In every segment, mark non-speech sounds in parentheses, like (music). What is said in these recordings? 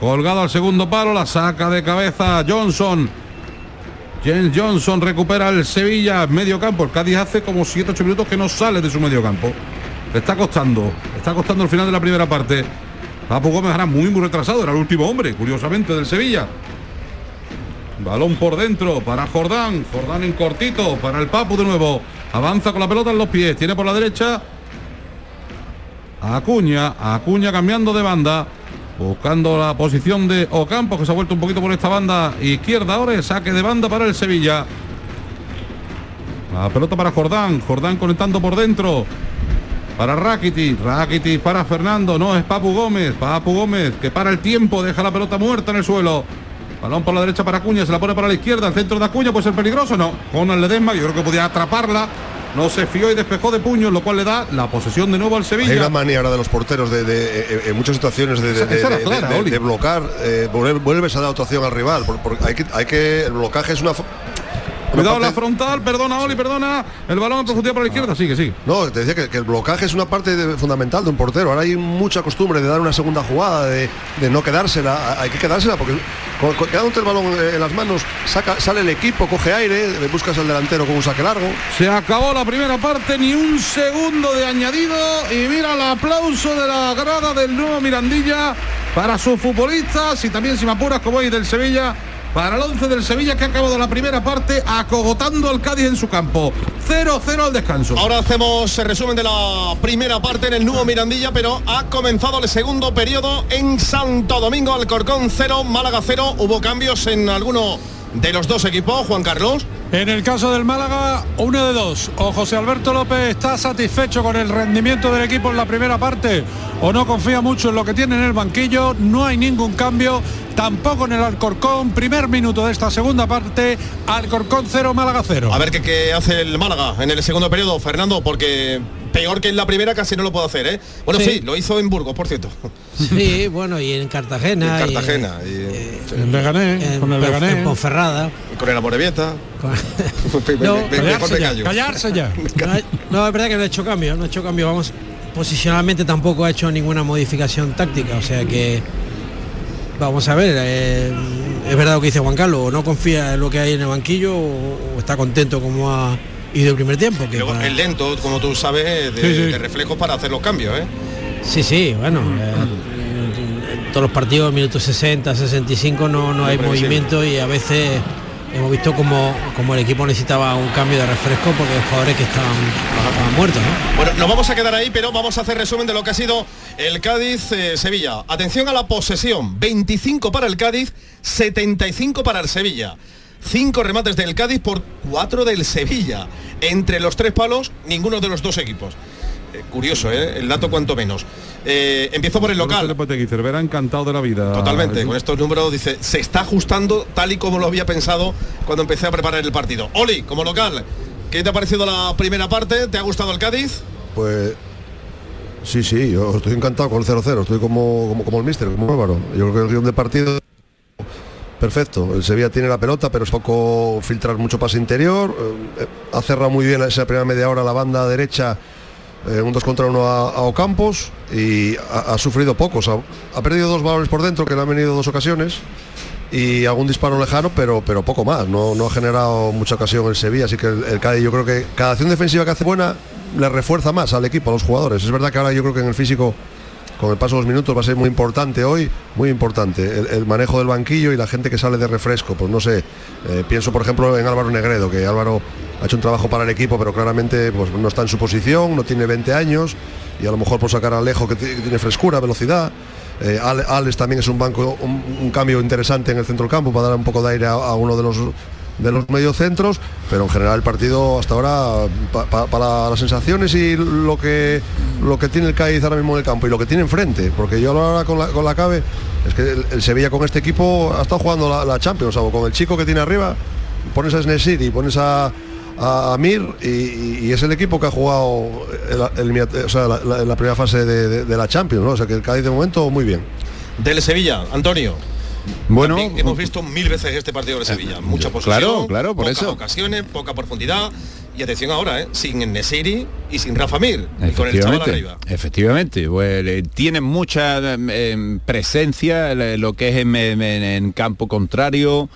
Colgado al segundo palo, la saca de cabeza Johnson. James Johnson recupera el Sevilla medio campo. El Cádiz hace como 7-8 minutos que no sale de su medio campo. Está costando, está costando el final de la primera parte. Papu Gómez era muy muy retrasado, era el último hombre, curiosamente, del Sevilla. Balón por dentro para Jordán. Jordán en cortito para el Papu de nuevo. Avanza con la pelota en los pies. Tiene por la derecha Acuña. Acuña cambiando de banda. Buscando la posición de Ocampo, que se ha vuelto un poquito por esta banda izquierda. Ahora el saque de banda para el Sevilla. La pelota para Jordán. Jordán conectando por dentro. Para Rakitic. Rakitic para Fernando. No, es Papu Gómez. Papu Gómez que para el tiempo. Deja la pelota muerta en el suelo. Balón por la derecha para Acuña. Se la pone para la izquierda. El centro de Acuña puede ser peligroso. No. Con el Ledesma. Yo creo que podía atraparla no se fió y despejó de puños, lo cual le da la posesión de nuevo al Sevilla. Hay una maniobra de los porteros de, de- eh, en muchas situaciones de, de- clara, blocar, eh, vuelves a dar otra opción al rival. que, hay que el blocaje es una. Cuidado la frontal, perdona Oli, perdona. El balón profundidad por la izquierda, sigue, sigue. No, te decía que, que el blocaje es una parte de- fundamental de un portero. Ahora hay mucha costumbre de dar una segunda jugada, de, de no quedársela. Hay que quedársela porque quedándote el balón eh, en las manos, saca, sale el equipo, coge aire, buscas al delantero con un saque largo. Se acabó la primera parte, ni un segundo de añadido. Y mira el aplauso de la grada del nuevo Mirandilla para sus futbolistas y también, si me apuras, como hoy del Sevilla. Para el 11 del Sevilla que ha acabado la primera parte acogotando al Cádiz en su campo. 0-0 al descanso. Ahora hacemos el resumen de la primera parte en el nuevo Mirandilla, pero ha comenzado el segundo periodo en Santo Domingo, Alcorcón 0, Málaga 0. Hubo cambios en alguno de los dos equipos, Juan Carlos. En el caso del Málaga, uno de dos. O José Alberto López está satisfecho con el rendimiento del equipo en la primera parte o no confía mucho en lo que tiene en el banquillo. No hay ningún cambio, tampoco en el Alcorcón. Primer minuto de esta segunda parte, Alcorcón 0, Málaga 0. A ver qué, qué hace el Málaga en el segundo periodo, Fernando, porque peor que en la primera casi no lo puedo hacer, ¿eh? Bueno, sí, Sí. lo hizo en Burgos, por cierto. Sí, (laughs) bueno, y en Cartagena. En y, Cartagena, eh, y- En Leganés, en, con el Leganés. en Ponferrada. Con el Amorebieta. Con- (laughs) No, Me- me- mejor me callo. Callarse ya. (laughs) No, es verdad que no ha hecho cambio, no ha hecho cambio, vamos, posicionalmente tampoco ha hecho ninguna modificación táctica, o sea que vamos a ver, eh, es verdad lo que dice Juan Carlos, o no confía en lo que hay en el banquillo o, o está contento como ha ido el primer tiempo. Que Luego para- es lento, como tú sabes, de, Sí, sí. de reflejos para hacer los cambios, ¿eh? Sí, sí, bueno, eh, en todos los partidos, minutos 60, 65 no, no hay movimiento y a veces hemos visto como, como el equipo necesitaba un cambio de refresco porque hay jugadores que estaban, estaban muertos, ¿no? Bueno, nos vamos a quedar ahí, pero vamos a hacer resumen de lo que ha sido el Cádiz-Sevilla. Atención a la posesión, 25 para el Cádiz, 75 para el Sevilla. Cinco remates del Cádiz por cuatro del Sevilla. Entre los tres palos, ninguno de los dos equipos. Eh, curioso, ¿eh? El dato cuanto menos. Eh, empiezo por el local. Cervera encantado de la vida. Totalmente, con estos números dice, se está ajustando tal y como lo había pensado cuando empecé a preparar el partido. Oli, como local, ¿qué te ha parecido la primera parte? ¿Te ha gustado el Cádiz? Pues sí, sí, yo estoy encantado con el 0-0, estoy como, como, como el míster, como Álvaro. Yo creo que el guion de partido perfecto. El Sevilla tiene la pelota, pero es poco filtrar mucho pase interior. eh, ha cerrado muy bien esa primera media hora la banda derecha, eh, un 2 contra 1 a, Ocampos y ha, sufrido pocos. Ha, perdido dos balones por dentro, que le han venido dos ocasiones. Y algún disparo lejano, pero, pero poco más. No, no ha generado mucha ocasión el Sevilla, así que el, el yo creo que cada acción defensiva que hace buena le refuerza más al equipo, a los jugadores. Es verdad que ahora yo creo que en el físico, con el paso de los minutos, va a ser muy importante hoy, muy importante. El, el manejo del banquillo y la gente que sale de refresco. Pues no sé, eh, pienso por ejemplo en Álvaro Negredo, que Álvaro ha hecho un trabajo para el equipo, pero claramente pues, no está en su posición, no tiene 20 años y a lo mejor por sacar a Alejo que, ti- que tiene frescura, velocidad. Eh, Ale- Alex también es un banco, un, cambio interesante en el centro del campo para dar un poco de aire a, uno de los de los mediocentros, pero en general el partido hasta ahora pa- pa- para las sensaciones y lo que lo que tiene el Cádiz ahora mismo en el campo y lo que tiene enfrente, porque yo ahora con la, con la cabe es que el, Sevilla con este equipo ha estado jugando la, la Champions, o con el chico que tiene arriba, pones a Snesir y pones a a Mir y, y es el equipo que ha jugado el- el- o sea, la, la- la primera fase de, de- de la Champions, ¿no? o sea que el Cádiz de momento muy bien. Del Sevilla, Antonio. Bueno, También hemos visto mil veces este partido de Sevilla, mucha posesión, claro, claro, por pocas eso. ocasiones, poca profundidad y atención ahora, ¿eh? sin Nesiri y sin Rafa Mir, con el chaval arriba. Efectivamente, pues, eh, tiene mucha eh, presencia lo que es en, campo contrario.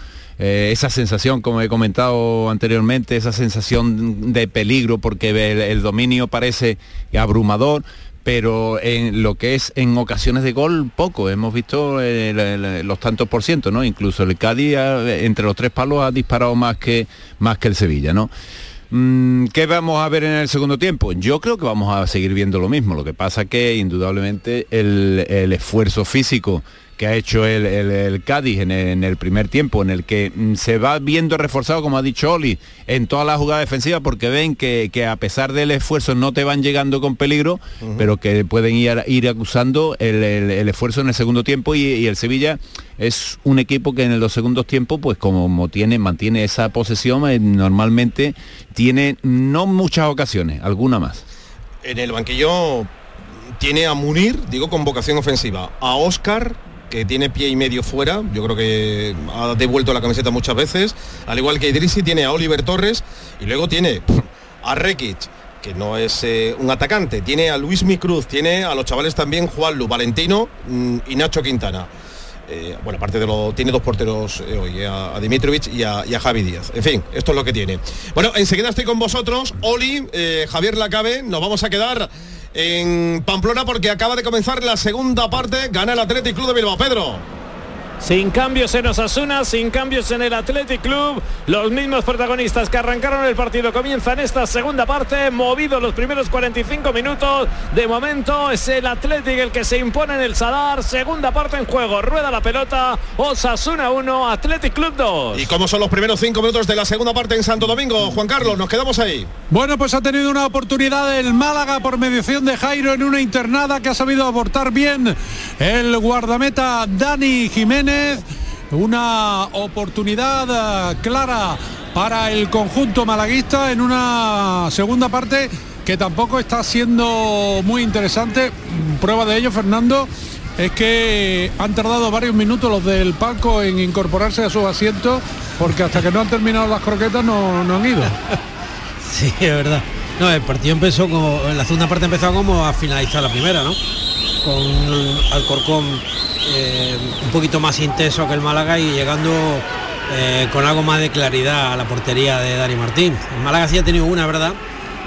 Esa sensación, como he comentado anteriormente, esa sensación de peligro porque el dominio parece abrumador, pero en lo que es en ocasiones de gol poco hemos visto eh, los tantos por ciento no incluso el Cádiz entre los tres palos ha disparado más que más que el Sevilla no mm, ¿Qué vamos a ver en el segundo tiempo? Yo creo que vamos a seguir viendo lo mismo. Lo que pasa que indudablemente el, el esfuerzo físico que ha hecho el, Cádiz en el, primer tiempo, en el que mm, se va viendo reforzado, como ha dicho Oli, en toda la jugada defensiva, porque ven que, a pesar del esfuerzo no te van llegando con peligro, pero que pueden ir, ir acusando el, esfuerzo en el segundo tiempo y, el Sevilla es un equipo que en los segundos tiempos, pues como tiene, mantiene esa posesión, eh, normalmente tiene no muchas ocasiones, alguna más. En el banquillo tiene a Munir, digo con vocación ofensiva, a Oscar, que tiene pie y medio fuera, yo creo que ha devuelto la camiseta muchas veces, al igual que Idrisi tiene a Oliver Torres y luego tiene a Rekic, que no es eh, un atacante, tiene a Luis Micruz, tiene a los chavales también Juan Lu, Valentino mm, y Nacho Quintana. Eh, bueno, aparte de lo tiene dos porteros eh, hoy, a, Dimitrovich y a, Javi Díaz. En fin, esto es lo que tiene. Bueno, enseguida estoy con vosotros, Oli, Javier Lacabe, nos vamos a quedar en Pamplona porque acaba de comenzar la segunda parte. Gana el Athletic Club de Bilbao. Pedro. Sin cambios en Osasuna, sin cambios en el Athletic Club. Los mismos protagonistas que arrancaron el partido comienzan esta segunda parte. Movido los primeros 45 minutos. De momento es el Athletic el que se impone en el Sadar. Segunda parte en juego. Rueda la pelota. Osasuna 1, Athletic Club 2. ¿Y cómo son los primeros 5 minutos de la segunda parte en Santo Domingo? Juan Carlos, nos quedamos ahí. Bueno, pues ha tenido una oportunidad el Málaga por mediación de Jairo en una internada que ha sabido abortar bien el guardameta Dani Jiménez una oportunidad eh, clara para el conjunto malaguista en una segunda parte que tampoco está siendo muy interesante. Prueba de ello, Fernando, es que han tardado varios minutos los del palco en incorporarse a sus asientos porque hasta que no han terminado las croquetas no, han ido. (laughs) Sí, es verdad. No, el partido empezó como, la segunda parte empezó como a finalizar la primera, ¿no? Con Alcorcón eh, un poquito más intenso que el Málaga y llegando eh, con algo más de claridad a la portería de Dani Martín. El Málaga sí ha tenido una, ¿verdad?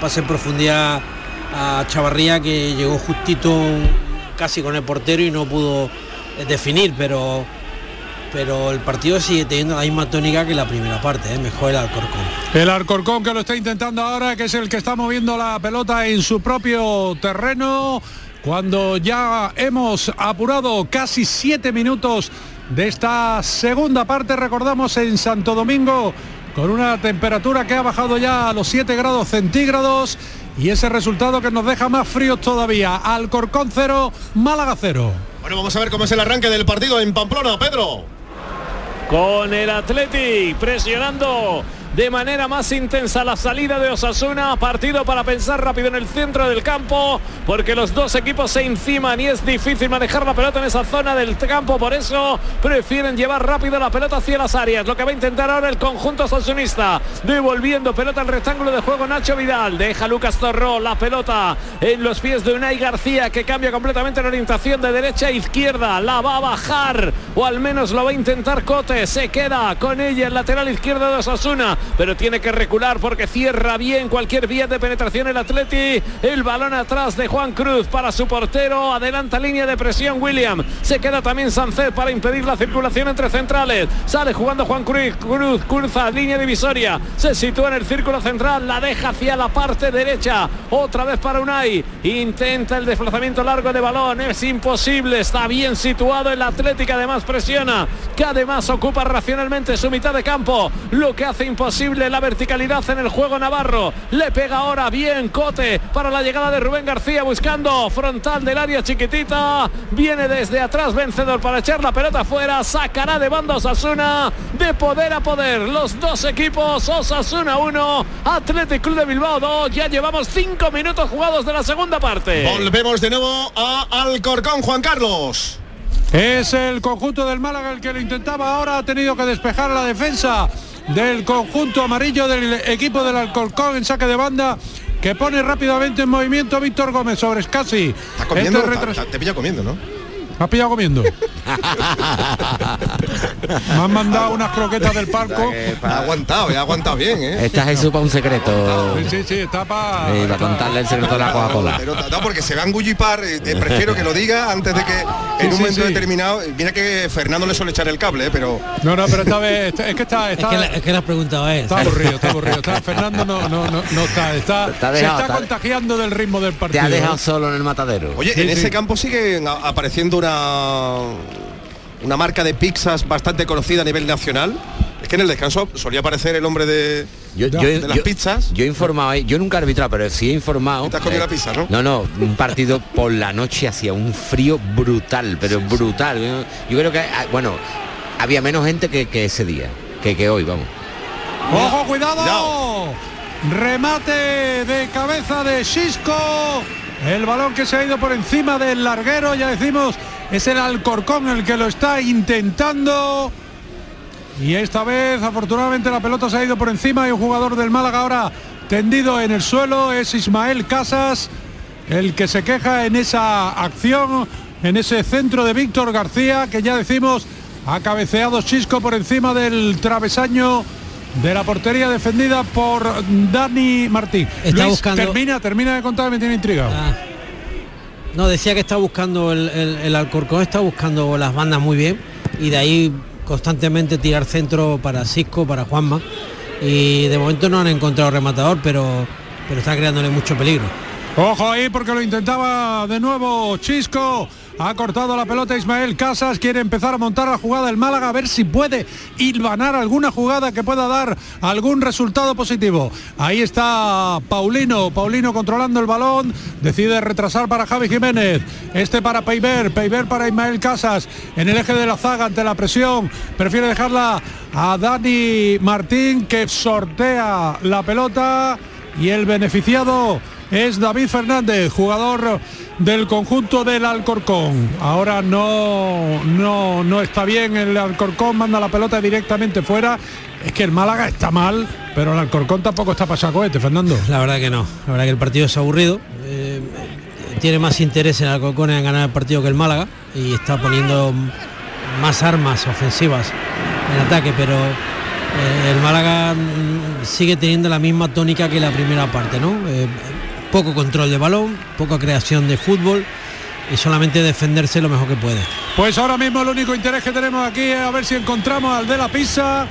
Pase en profundidad a Chavarría que llegó justito casi con el portero y no pudo eh, definir, pero pero el partido sigue teniendo la misma tónica que la primera parte, mejor el Alcorcón. El Alcorcón que lo está intentando ahora, que es el que está moviendo la pelota en su propio terreno cuando ya hemos apurado casi siete minutos de esta segunda parte, recordamos en Santo Domingo, con una temperatura que ha bajado ya a los 7 grados centígrados y ese resultado que nos deja más fríos todavía. Alcorcón cero, Málaga cero. Bueno, vamos a ver cómo es el arranque del partido en Pamplona, Pedro. Con el Athletic presionando de manera más intensa la salida de Osasuna. Partido para pensar rápido en el centro del campo, porque los dos equipos se enciman y es difícil manejar la pelota en esa zona del campo. Por eso prefieren llevar rápido la pelota hacia las áreas. Lo que va a intentar ahora el conjunto osasunista. Devolviendo pelota al rectángulo de juego Nacho Vidal. Deja Lucas Torró la pelota en los pies de Unai García, que cambia completamente la orientación de derecha a izquierda. La va a bajar, o al menos lo va a intentar Cote. Se queda con ella el lateral izquierdo de Osasuna pero tiene que recular porque cierra bien cualquier vía de penetración el Atleti. El balón atrás de Juan Cruz para su portero. Adelanta línea de presión William. Se queda también Sancet para impedir la circulación entre centrales. Sale jugando Juan Cruz. Cruz cruza línea divisoria. Se sitúa en el círculo central. La deja hacia la parte derecha. Otra vez para Unai. Intenta el desplazamiento largo de balón. Es imposible. Está bien situado el Atlético. Además presiona. Que además ocupa racionalmente su mitad de campo. Lo que hace imposible la verticalidad en el juego navarro. Le pega ahora bien Cote para la llegada de Rubén García buscando frontal del área chiquitita. Viene desde atrás vencedor para echar la pelota afuera. Sacará de banda Osasuna de poder a poder. Los dos equipos, Osasuna 1, Athletic Club de Bilbao 2. Ya llevamos cinco minutos jugados de la segunda parte. Volvemos de nuevo a Alcorcón, Juan Carlos. Es el conjunto del Málaga el que lo intentaba ahora, ha tenido que despejar la defensa del conjunto amarillo del equipo del Alcorcón en saque de banda que pone rápidamente en movimiento Víctor Gómez sobre Scassi. Está comiendo, Este está- retras- está- te pilla comiendo, ¿no? ¿Me has pillado comiendo? Me han mandado unas croquetas del palco. Ha aguantado, ha aguantado bien, ¿eh? Esta Jesús para un secreto. Sí, sí, sí, está para... Eh, para contarle el secreto de la Coca-Cola. Pero no, porque se va a engullipar, eh, eh, prefiero que lo diga antes de que en un sí, momento sí. determinado, mira que Fernando le suele echar el cable, eh, pero No, no, pero esta vez es que está, Es está, que, la- es que le has preguntado a él. está aburrido, está aburrido. Está- Fernando no, no, no, no está, está, Te se está te contagiando del ritmo del Te partido. ha dejado solo en el matadero. Oye, Sí, en sí. ese campo sigue a- apareciendo una una marca de pizzas bastante conocida a nivel nacional. Es que en el descanso solía aparecer el hombre de, Yo, de yo- las yo- pizzas. Yo he informado, ahí, yo nunca he arbitrado, pero sí he informado. Te has comido eh, la pizza, ¿no? No, no, un partido por la noche hacía un frío brutal, pero brutal. Yo, yo creo que, ah, bueno, había menos gente que, que ese día, que, que hoy, vamos. ¡Ojo, cuidado! Cuidado. Remate de cabeza de Xisco. El balón que se ha ido por encima del larguero, ya decimos, es el Alcorcón el que lo está intentando. Y esta vez, afortunadamente, la pelota se ha ido por encima y un jugador del Málaga ahora tendido en el suelo es Ismael Casas, el que se queja en esa acción, en ese centro de Víctor García, que ya decimos, ha cabeceado Chisco por encima del travesaño de la portería defendida por Dani Martín. Está Luis, buscando- termina, termina de contar, me tiene intrigado. Ah. No, decía que está buscando el, el- el Alcorcón, está buscando las bandas muy bien y de ahí constantemente tirar centro para Cisco, para Juanma. Y de momento no han encontrado rematador, pero, pero está creándole mucho peligro. Ojo ahí porque lo intentaba de nuevo Chisco. Ha cortado la pelota Ismael Casas, quiere empezar a montar la jugada el Málaga, a ver si puede hilvanar alguna jugada que pueda dar algún resultado positivo. Ahí está Paulino, Paulino controlando el balón, decide retrasar para Javi Jiménez, este para Peiber, Peiber para Ismael Casas, en el eje de la zaga ante la presión, prefiere dejarla a Dani Martín que sortea la pelota y el beneficiado es David Fernández, jugador del conjunto del Alcorcón. Ahora no, no, no está bien el Alcorcón, manda la pelota directamente fuera. Es que el Málaga está mal, pero el Alcorcón tampoco está para cohete, Fernando. La verdad que no, la verdad que el partido es aburrido. eh, tiene más interés en Alcorcón en ganar el partido que el Málaga y está poniendo más armas ofensivas en ataque, pero eh, el Málaga mm, sigue teniendo la misma tónica que la primera parte, ¿no? Eh, poco control de balón, poca creación de fútbol y solamente defenderse lo mejor que puede. Pues ahora mismo el único interés que tenemos aquí es a ver si encontramos al de la pizza,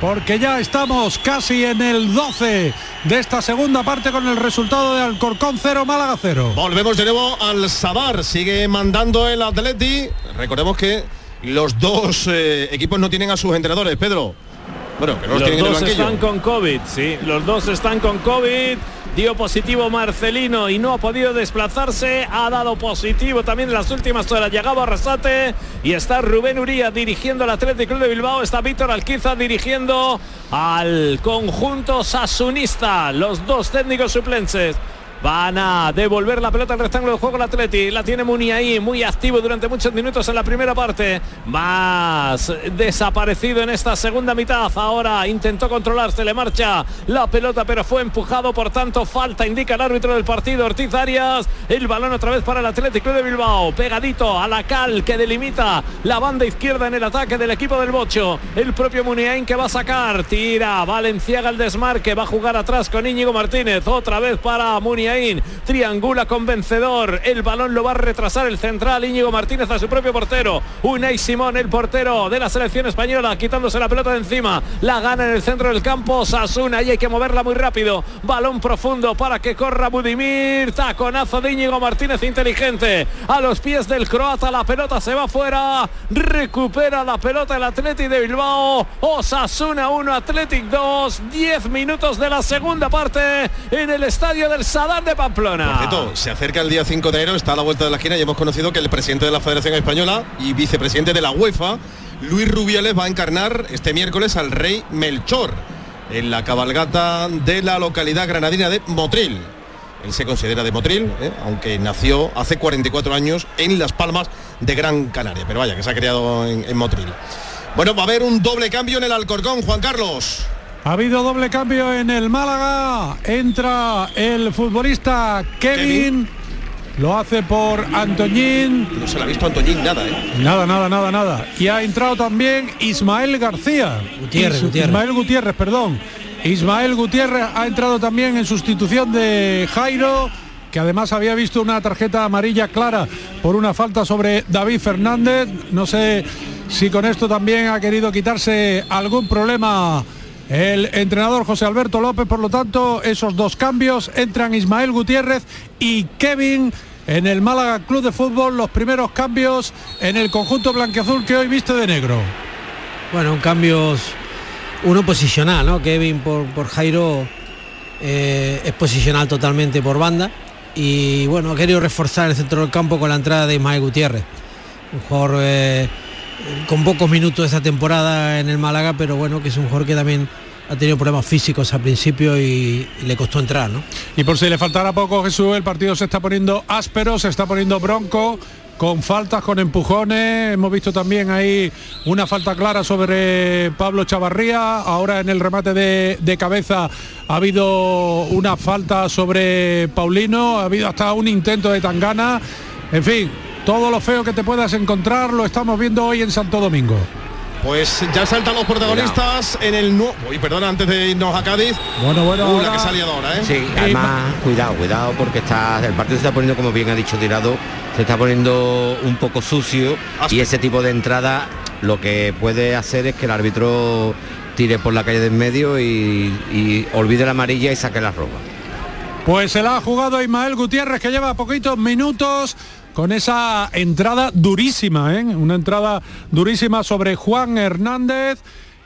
porque ya estamos casi en el 12 de esta segunda parte con el resultado de Alcorcón 0, Málaga 0. Volvemos de nuevo al Sabar, sigue mandando el Atleti. Recordemos que los dos eh, equipos no tienen a sus entrenadores, Pedro. Bueno, los, Los tienen en el dos están con COVID, sí, los dos están con COVID. Dio positivo Marcelino y no ha podido desplazarse. Ha dado positivo también en las últimas horas. Llegaba a Arrasate y está Rubén Uría dirigiendo al Atlético Club de Bilbao. Está Víctor Alquiza dirigiendo al conjunto sasunista. Los dos técnicos suplentes. Van a devolver la pelota al rectángulo de juego el Atleti. La tiene Muni ahí, muy activo durante muchos minutos en la primera parte. Más desaparecido en esta segunda mitad. Ahora intentó controlarse, le marcha la pelota, pero fue empujado. Por tanto, falta, indica el árbitro del partido, Ortiz Arias. El balón otra vez para el Atlético de Bilbao. Pegadito a la cal que delimita la banda izquierda en el ataque del equipo del Bocho. El propio Muniain que va a sacar. Tira Valenciaga el desmarque. Va a jugar atrás con Íñigo Martínez. Otra vez para Muniain. Triangula con vencedor. El balón lo va a retrasar el central Íñigo Martínez a su propio portero. Unai Simón, el portero de la selección española, quitándose la pelota de encima. La gana en el centro del campo. Sasuna y hay que moverla muy rápido. Balón profundo para que corra Budimir. Taconazo de Íñigo Martínez inteligente. A los pies del croata la pelota se va fuera. Recupera la pelota el Athletic de Bilbao. Osasuna 1, Athletic 2. 10 minutos de la segunda parte en el estadio del Sadar de Pamplona. Se acerca el día 5 de enero, está a la vuelta de la esquina y hemos conocido que el presidente de la Federación Española y vicepresidente de la UEFA, Luis Rubiales, va a encarnar este miércoles al rey Melchor en la cabalgata de la localidad granadina de Motril. Él se considera de Motril, ¿eh? aunque nació hace 44 años en Las Palmas de Gran Canaria. Pero vaya, que se ha criado en, en Motril. Bueno, va a haber un doble cambio en el Alcorcón, Juan Carlos. Ha habido doble cambio en el Málaga. Entra el futbolista Kevin. Lo hace por Antoñín. No se le ha visto a Antoñín nada, ¿eh? Nada, nada, nada, nada. Y ha entrado también Ismael García. Gutiérrez, Is- Gutiérrez. Ismael Gutiérrez, perdón. Ismael Gutiérrez ha entrado también en sustitución de Jairo, que además había visto una tarjeta amarilla clara por una falta sobre David Fernández. No sé si con esto también ha querido quitarse algún problema el entrenador José Alberto López. Por lo tanto, esos dos cambios entran Ismael Gutiérrez y Kevin en el Málaga Club de Fútbol. Los primeros cambios en el conjunto blanqueazul que hoy viste de negro. Bueno, un cambios, uno posicional, ¿no? Kevin por, por Jairo eh, es posicional totalmente por banda y bueno, ha querido reforzar el centro del campo con la entrada de Ismael Gutiérrez, un jugador eh, con pocos minutos esta temporada en el Málaga, pero bueno, que es un jugador que también ha tenido problemas físicos al principio y, le costó entrar, ¿no? Y por si le faltara poco Jesús, el partido se está poniendo áspero, se está poniendo bronco, con faltas, con empujones. Hemos visto también ahí una falta clara sobre Pablo Chavarría. Ahora en el remate de cabeza ha habido una falta sobre Paulino, ha habido hasta un intento de Tangana. En fin, todo lo feo que te puedas encontrar lo estamos viendo hoy en Santo Domingo. Pues ya saltan los protagonistas en el nuevo... Uy, perdona, antes de irnos a Cádiz. Bueno, bueno, Uh, la que salía ahora, ¿eh? Sí, además, cuidado, cuidado, porque está el partido se está poniendo, como bien ha dicho Tirado, se está poniendo un poco sucio y ese tipo de entrada lo que puede hacer es que el árbitro tire por la calle de en medio y, y olvide la amarilla y saque la roja. Pues se la ha jugado Ismael Gutiérrez que lleva poquitos minutos con esa entrada durísima, ¿eh? una entrada durísima sobre Juan Hernández.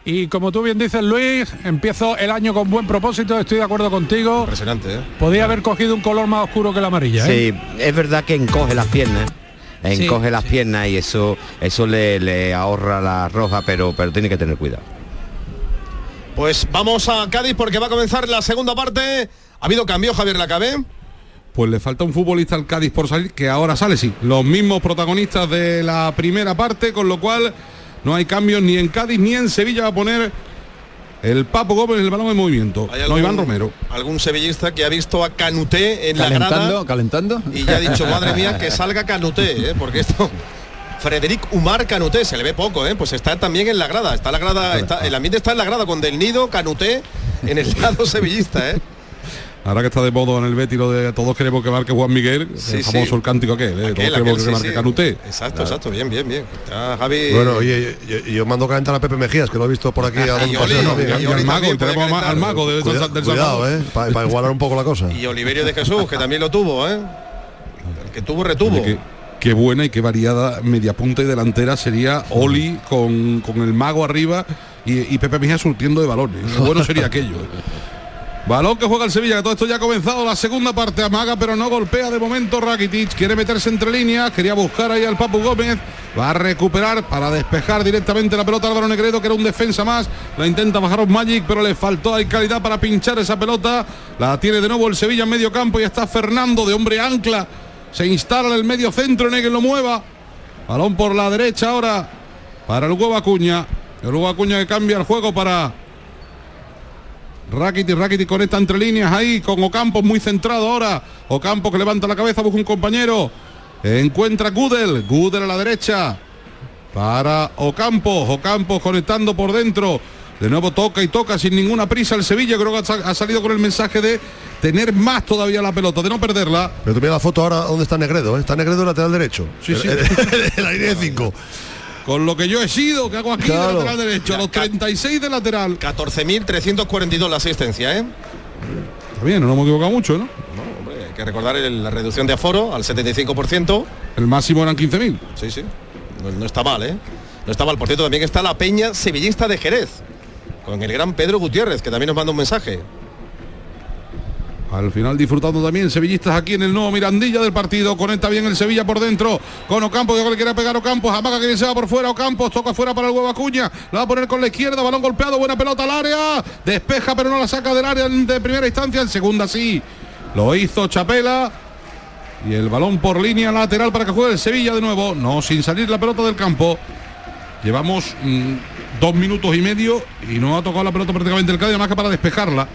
Y como tú bien dices, Luis, empiezo el año con buen propósito, estoy de acuerdo contigo. Impresionante, ¿eh? Podía haber cogido un color más oscuro que la amarilla. ¿eh? Sí, es verdad que encoge las piernas. Encoge las piernas y eso eso le, le ahorra la roja, pero, pero tiene que tener cuidado. Pues vamos a Cádiz porque va a comenzar la segunda parte. ¿Ha habido cambio, Javier Lacabe? Pues le falta un futbolista al Cádiz por salir, que ahora sale, sí. Los mismos protagonistas de la primera parte, con lo cual no hay cambios ni en Cádiz ni en Sevilla va a poner el Papo Gómez el balón en movimiento. ¿Hay No, Iván Romero. Algún sevillista que ha visto a Canuté en la Calentando, grada calentando. y ya ha dicho, madre mía, que (laughs) salga Canuté, ¿eh? porque esto... Frederic Umar Canuté, se le ve poco, ¿eh? pues está también en la grada, está la grada, está, el ambiente está en la grada con Del Nido, Canuté, en el lado (laughs) sevillista, ¿eh? Ahora que está de modo en el Betis lo de todos queremos que marque Juan Miguel, Sí, el famoso sí. el cántico aquel, ¿eh? Aquel, todos queremos aquel, que marque sí. Canuté. Exacto, exacto, bien, bien, bien. Está Javi... Bueno, oye, yo, yo mando calentar a Pepe Mejías, que lo he visto por aquí (laughs) a al mago, tenemos al mago del, Cuida- del cuidado, eh, para igualar un poco la cosa. Y Oliverio de Jesús, que también lo tuvo, ¿eh? El que tuvo, retuvo. Oye, qué, qué buena y qué variada media punta y delantera sería Oli con, con el mago arriba y, y Pepe Mejía surtiendo de balones. Qué bueno sería aquello. Balón que juega el Sevilla, que todo esto ya ha comenzado la segunda parte, amaga pero no golpea de momento Rakitic, quiere meterse entre líneas, quería buscar ahí al Papu Gómez, va a recuperar para despejar directamente la pelota Álvaro Negredo, que era un defensa más, la intenta bajar Magic, pero le faltó ahí calidad para pinchar esa pelota, la tiene de nuevo el Sevilla en medio campo y está Fernando de hombre ancla, se instala en el medio centro, que lo mueva, balón por la derecha ahora para el Huevo Acuña, el Huevo Acuña que cambia el juego para Rakitic, Rakitic conecta entre líneas ahí con Ocampo muy centrado ahora. Ocampo que levanta la cabeza, busca un compañero. Encuentra Gudel, Gudel a la derecha. Para Ocampo, Ocampo conectando por dentro. De nuevo toca y toca sin ninguna prisa el Sevilla. Creo que ha sa- ha salido con el mensaje de tener más todavía la pelota, de no perderla. Pero tú mira la foto ahora donde está Negredo, ¿eh? está Negredo lateral derecho. Sí, sí. La línea de 5. Con lo que yo he sido, que hago aquí de Claro. lateral derecho, a los 36 de lateral. 14.342 la asistencia, ¿eh? Está bien, no nos hemos equivocado mucho, ¿no? No, hombre, hay que recordar el- la reducción de aforo al 75%. El máximo eran 15.000. Sí, sí. No, no está mal, ¿eh? No está mal. Por cierto, también está la Peña Sevillista de Jerez. Con el gran Pedro Gutiérrez, que también nos manda un mensaje. Al final disfrutando también sevillistas aquí en el nuevo Mirandilla del partido. Conecta bien el Sevilla por dentro. Con Ocampo, que le quiere pegar Ocampos. Amaga que se va por fuera. Ocampos toca fuera para el huevo Acuña. La va a poner con la izquierda. Balón golpeado. Buena pelota al área. Despeja pero no la saca del área de primera instancia. En segunda sí. Lo hizo Chapela. Y el balón por línea lateral para que juegue el Sevilla de nuevo. No, sin salir la pelota del campo. Llevamos mm, dos minutos y medio y no ha tocado la pelota prácticamente el Cádiz más que para despejarla.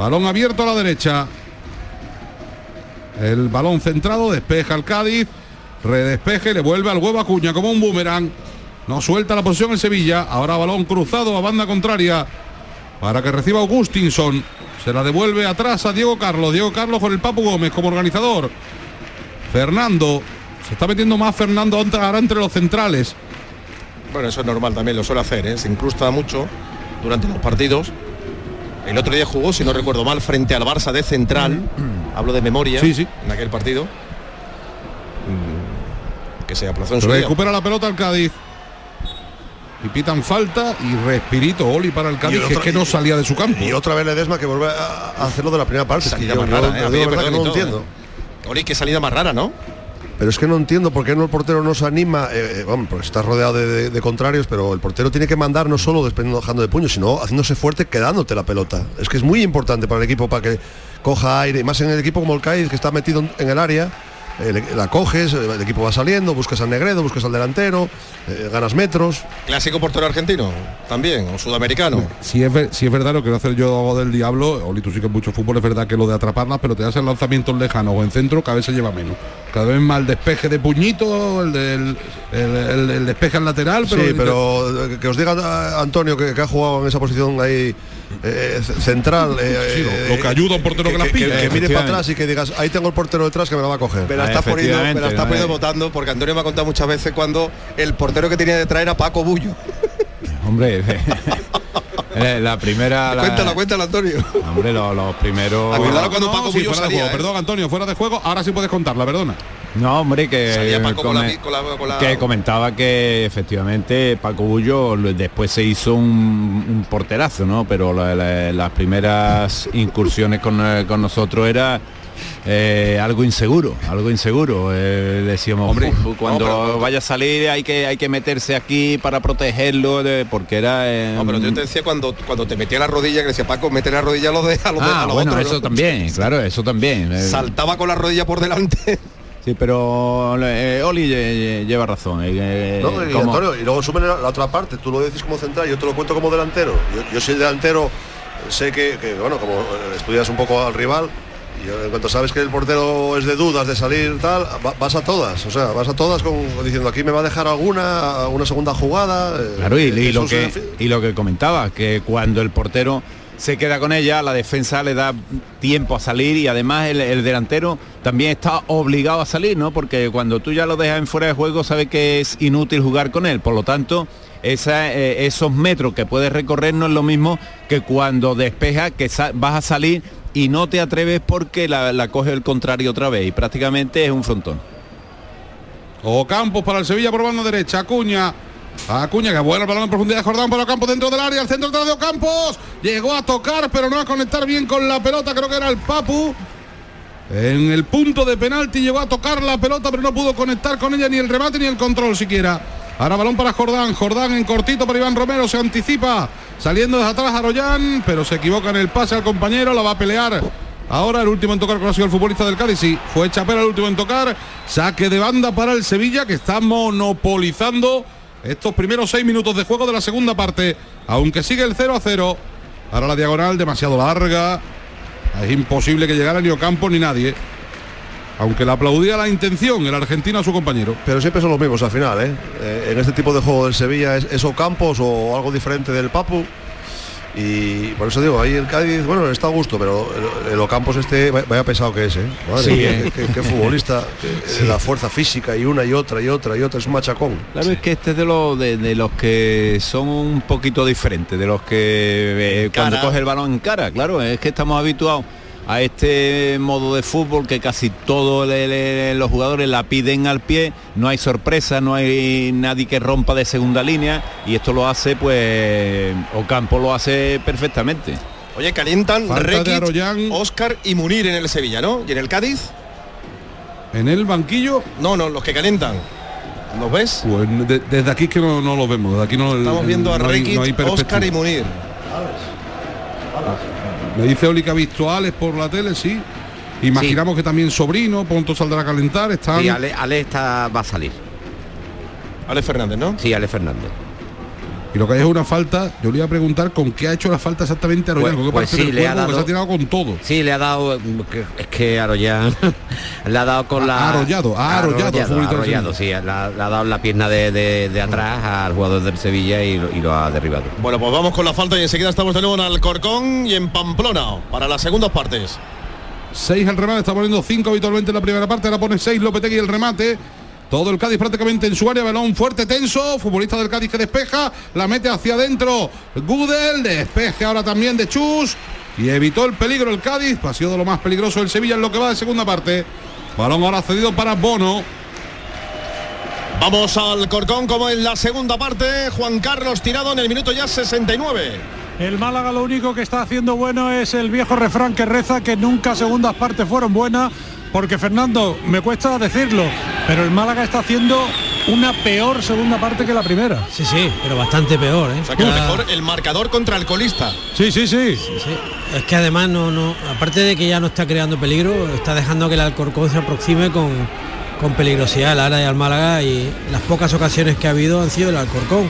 Balón abierto a la derecha. El balón centrado, despeja el Cádiz. Redespeje, le vuelve al huevo a Cuña como un boomerang. No suelta la posición el Sevilla. Ahora balón cruzado a banda contraria para que reciba Augustinson. Se la devuelve atrás a Diego Carlos. Diego Carlos con el Papu Gómez como organizador. Fernando. Se está metiendo más Fernando ahora entre los centrales. Bueno, eso es normal también, lo suele hacer, ¿eh? se incrusta mucho durante los partidos. El otro día jugó, si no recuerdo mal, frente al Barça de central. Hablo de memoria Sí, sí. en aquel partido. Mm, Que se aplazó en su día. Recupera la pelota el Cádiz. Y pitan falta y respirito Oli para el Cádiz, que es que no salía de su campo. Y otra vez Ledesma que vuelve a hacerlo de la primera parte. Salida yo, más yo- rara, ¿eh? yo verdad que no todo, entiendo. ¿eh? Oli, qué salida más rara, ¿no? Pero es que no entiendo por qué no el portero no se anima. eh, eh, vamos, porque está rodeado de, de- de contrarios, pero el portero tiene que mandar no solo desprendiendo dejando de puño, sino haciéndose fuerte quedándote la pelota. Es que es muy importante para el equipo para que coja aire, y más en el equipo como el Cádiz que está metido en el área. Eh, la coges, el equipo va saliendo, buscas al Negredo, buscas al delantero, eh, ganas metros. Clásico portero argentino, también, o sudamericano. Si es, si es verdad lo que quiero hacer yo del diablo, Oli, tú sí que mucho fútbol, es verdad que lo de atraparlas, pero te hacen lanzamientos lejanos o en centro, cada vez se lleva menos. Cada vez más el despeje de puñito, el, del, el, el- el despeje al lateral, pero, sí, pero eh, que os diga eh, Antonio que, que ha jugado en esa posición ahí eh, central. eh, Sí, lo- eh, lo que ayuda a un portero que las que, pilla. que mire para Efectivamente. atrás y que digas, ahí tengo el portero detrás que me la va a coger. Me la Ah, está poniendo, me la poniendo votando porque Antonio me ha contado muchas veces cuando el portero que tenía detrás era Paco Bullo. (laughs) Hombre, (laughs) la primera... la- Cuéntalo, cuéntalo, Antonio. Hombre, los, los primeros... Acordaros cuando No, Paco sí, Bullo fuera de salía, juego. ¿eh? Perdón, Antonio, fuera de juego, ahora sí puedes contarla, perdona. No, hombre, que, Salía Paco con la, come- con la- con la- que comentaba que efectivamente Paco Bullo lo- después se hizo un, un porterazo, ¿no? Pero la- la- las primeras incursiones con, eh, con nosotros era eh, algo inseguro, algo inseguro. Eh, decíamos, Hombre, "Uf, cuando no, pero- vaya a salir hay que hay que meterse aquí para protegerlo, de- porque era. eh, No, pero yo te decía cuando, cuando te metía la rodilla, que decía Paco, mete la rodilla a los de a los, de- Ah, a los bueno, otros, eso ¿no? también, claro, eso también. Saltaba con la rodilla por delante. Sí, pero eh, Oli lle- lleva razón. eh, eh, No, y, como- Antonio, y luego suben la, la otra parte, tú lo decís como central, yo te lo cuento como delantero. Yo, yo soy delantero, sé que, que, bueno, como eh, estudias un poco al rival, y en cuanto sabes que el portero es de dudas, de salir tal, va- vas a todas, o sea, vas a todas con, diciendo aquí me va a dejar alguna, una segunda jugada. eh, Claro, y, lo que, y lo que comentaba, que cuando el portero se queda con ella, la defensa le da tiempo a salir y además el, el delantero también está obligado a salir, ¿no? Porque cuando tú ya lo dejas en fuera de juego, sabe que es inútil jugar con él. Por lo tanto, eh, esos metros que puedes recorrer no es lo mismo que cuando despeja que vas a salir y no te atreves porque la, la coge el contrario otra vez y prácticamente es un frontón. O Campos para el Sevilla por banda derecha. Acuña. Acuña que vuela el balón en profundidad. Jordán para Campos dentro del área. El centro de Campos. Llegó a tocar, pero no a conectar bien con la pelota. Creo que era el Papu. En el punto de penalti llegó a tocar la pelota, pero no pudo conectar con ella ni el remate ni el control siquiera. Ahora balón para Jordán. Jordán en cortito para Iván Romero. Se anticipa. Saliendo desde atrás Arollán, pero se equivoca en el pase al compañero. La va a pelear. Ahora el último en tocar con ha sido el futbolista del Cádiz. Sí, fue Chapela el último en tocar. Saque de banda para el Sevilla que está monopolizando estos primeros seis minutos de juego de la segunda parte. Aunque sigue el 0 a 0. Ahora la diagonal demasiado larga. Es imposible que llegara ni Ocampo ni nadie. Aunque le aplaudía la intención el argentino a su compañero. Pero siempre son los mismos al final, ¿eh? Eh, en este tipo de juego del Sevilla es, es Ocampos o algo diferente del Papu. Y por eso digo, ahí el Cádiz, bueno, está a gusto, pero el, el Ocampos este, vaya pesado que es, ¿eh? Madre Sí, mía, ¿eh? qué, qué futbolista, eh, la fuerza física y una y otra y otra y otra, es un machacón. Claro, es que este es de, los de, de los que son un poquito diferentes, de los que eh, cuando coge el balón en cara, claro, es que estamos habituados a este modo de fútbol que casi todos los jugadores la piden al pie, no hay sorpresa, no hay nadie que rompa de segunda línea y esto lo hace pues Ocampo lo hace perfectamente. Oye, calientan Rekic. Oscar y Munir en el Sevilla, ¿no? Y en el Cádiz, En el banquillo, no, no, los que calientan. ¿Los ves? pues de- desde aquí es que no, no lo vemos. Desde aquí no Estamos viendo a no hay- Rekic, no hay Oscar y. Munir. Me dice Oli que ha visto a Alex por la tele, sí. Imaginamos que también sobrino, pronto saldrá a calentar. Están... Sí, Ale, Ale está, va a salir. Ale Fernández, ¿no? Sí, Ale Fernández. Y lo que hay es una falta, yo le iba a preguntar con qué ha hecho la falta exactamente Arroyán, Pues- porque pues parece sí, le ha que dado- se ha tirado con todo. Sí, le ha dado. mm, Es que Arroyán (laughs) le ha dado con Ha la. arrollado, ha arrollado al del arrollado, sí. Le ha, le ha dado la pierna de, de- de atrás al jugador del Sevilla y, lo- y lo ha derribado. Bueno, pues vamos con la falta y enseguida estamos de nuevo en Alcorcón y en Pamplona para las segundas partes. 6 el remate, está poniendo 5 habitualmente en la primera parte, ahora pone 6 Lopetegui el remate. Todo el Cádiz prácticamente en su área, balón fuerte, tenso, futbolista del Cádiz que despeja, la mete hacia adentro, Gudel, despeje ahora también de Chus y evitó el peligro el Cádiz, ha sido de lo más peligroso el Sevilla en lo que va de segunda parte. Balón ahora cedido para Bono. Vamos al Corcón como en la segunda parte. Juan Carlos tirado en el minuto ya 69. El Málaga lo único que está haciendo bueno es el viejo refrán que reza que nunca segundas partes fueron buenas, porque Fernando, me cuesta decirlo, pero el Málaga está haciendo una peor segunda parte que la primera. Sí, sí, pero bastante peor, ¿eh? O sea que a lo Ya- mejor el marcador contra alcoholista. Sí, sí, sí. Sí, es que además no, no, aparte de que ya no está creando peligro, está dejando que el Alcorcón se aproxime con, con peligrosidad al área y al Málaga y las pocas ocasiones que ha habido han sido el Alcorcón,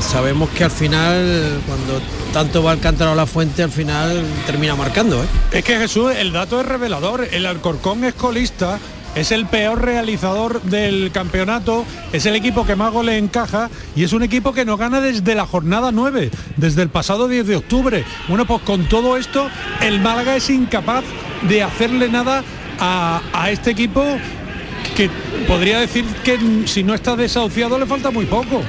sabemos que al final, cuando tanto va el cántaro a la fuente, al final termina marcando, ¿eh? Es que Jesús, el dato es revelador. El Alcorcón es colista, es el peor realizador del campeonato, es el equipo que más goles encaja y es un equipo que no gana desde la jornada 9, desde el pasado 10 de octubre. Bueno, pues con todo esto, el Málaga es incapaz de hacerle nada a, a este equipo que podría decir que si no está desahuciado le falta muy poco.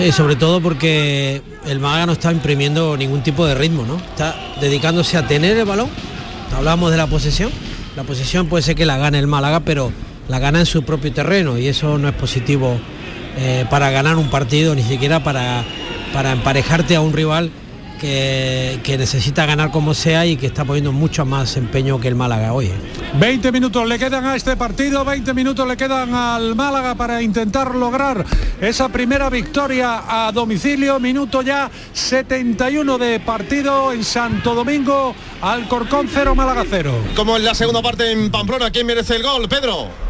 Sí, sobre todo porque el Málaga no está imprimiendo ningún tipo de ritmo, ¿no? Está dedicándose a tener el balón. Hablamos de la posesión. La posesión puede ser que la gane el Málaga, pero la gana en su propio terreno y eso no es positivo eh, para ganar un partido, ni siquiera para, para emparejarte a un rival que, que necesita ganar como sea y que está poniendo mucho más empeño que el Málaga hoy. ¿eh? 20 minutos le quedan a este partido, 20 minutos le quedan al Málaga para intentar lograr esa primera victoria a domicilio. Minuto ya 71 de partido en Santo Domingo, Alcorcón 0, Málaga 0. Como en la segunda parte en Pamplona, ¿quién merece el gol? Pedro.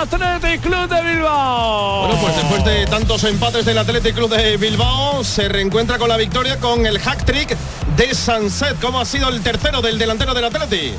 Athletic Club de Bilbao. Bueno, pues después de tantos empates del Athletic Club de Bilbao, se reencuentra con la victoria con el hack trick de Sunset. ¿Cómo ha sido el tercero del delantero del Athletic?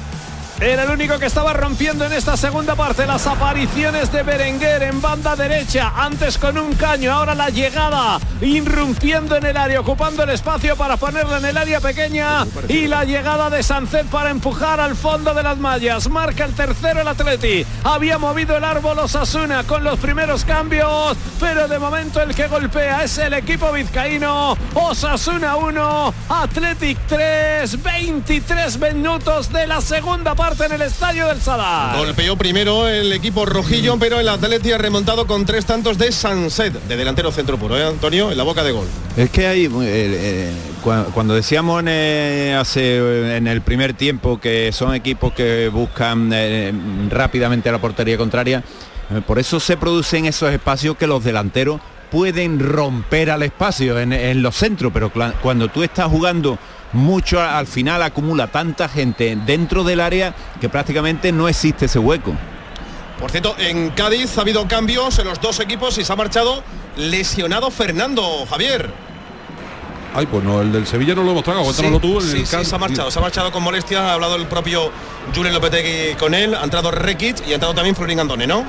Era el único que estaba rompiendo en esta segunda parte las apariciones de Berenguer en banda derecha, antes con un caño, ahora la llegada, irrumpiendo en el área, ocupando el espacio para ponerla en el área pequeña y la llegada de Sancet para empujar al fondo de las mallas. Marca el tercero el Atleti. Había movido el árbol Osasuna con los primeros cambios, pero de momento el que golpea es el equipo vizcaíno. Osasuna 1, Athletic 3, 23 minutos de la segunda parte en el estadio del Sadar. Golpeó primero el equipo rojillo, pero el Atleti ha remontado con tres tantos de Sunset, de delantero centro puro, ¿eh, Antonio? En la boca de gol. Es que hay, eh, eh, cua- cuando decíamos en, eh, hace, en el primer tiempo que son equipos que buscan eh, rápidamente a la portería contraria, eh, por eso se producen esos espacios que los delanteros pueden romper al espacio en, en los centros, pero cuando tú estás jugando mucho al final acumula tanta gente dentro del área que prácticamente no existe ese hueco. Por cierto, en Cádiz ha habido cambios en los dos equipos y se ha marchado lesionado Fernando, Javier. Ay, pues no, el del Sevilla no lo hemos tragado, cuéntanoslo tú. el sí, sí, se ha marchado, se ha marchado con molestia, ha hablado el propio Julen Lopetegui con él, ha entrado Rekic y ha entrado también Florin Andone, ¿no?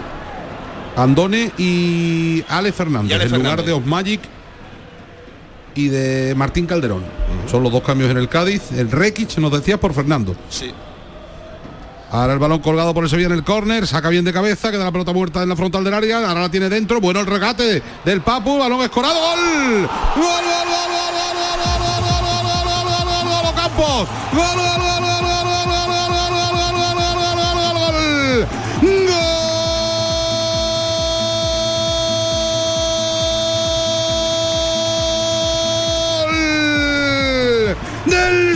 Andone y Ale Fernández, Y Ale en lugar de Osmagic y de Martín Calderón. Son los dos cambios en el Cádiz. El Rekic nos decías por Fernando. Sí. Ahora el balón colgado por el Sevilla en el córner, saca bien de cabeza, queda la pelota muerta en la frontal del área, ahora la tiene dentro, bueno el regate del Papu, balón escorado, gol. Gol, gol, gol, gol, gol, gol, gol, gol, gol, gol, gol, gol, gol, gol, gol, campo. Ocampos. Gol, gol, gol, gol, gol, gol, gol,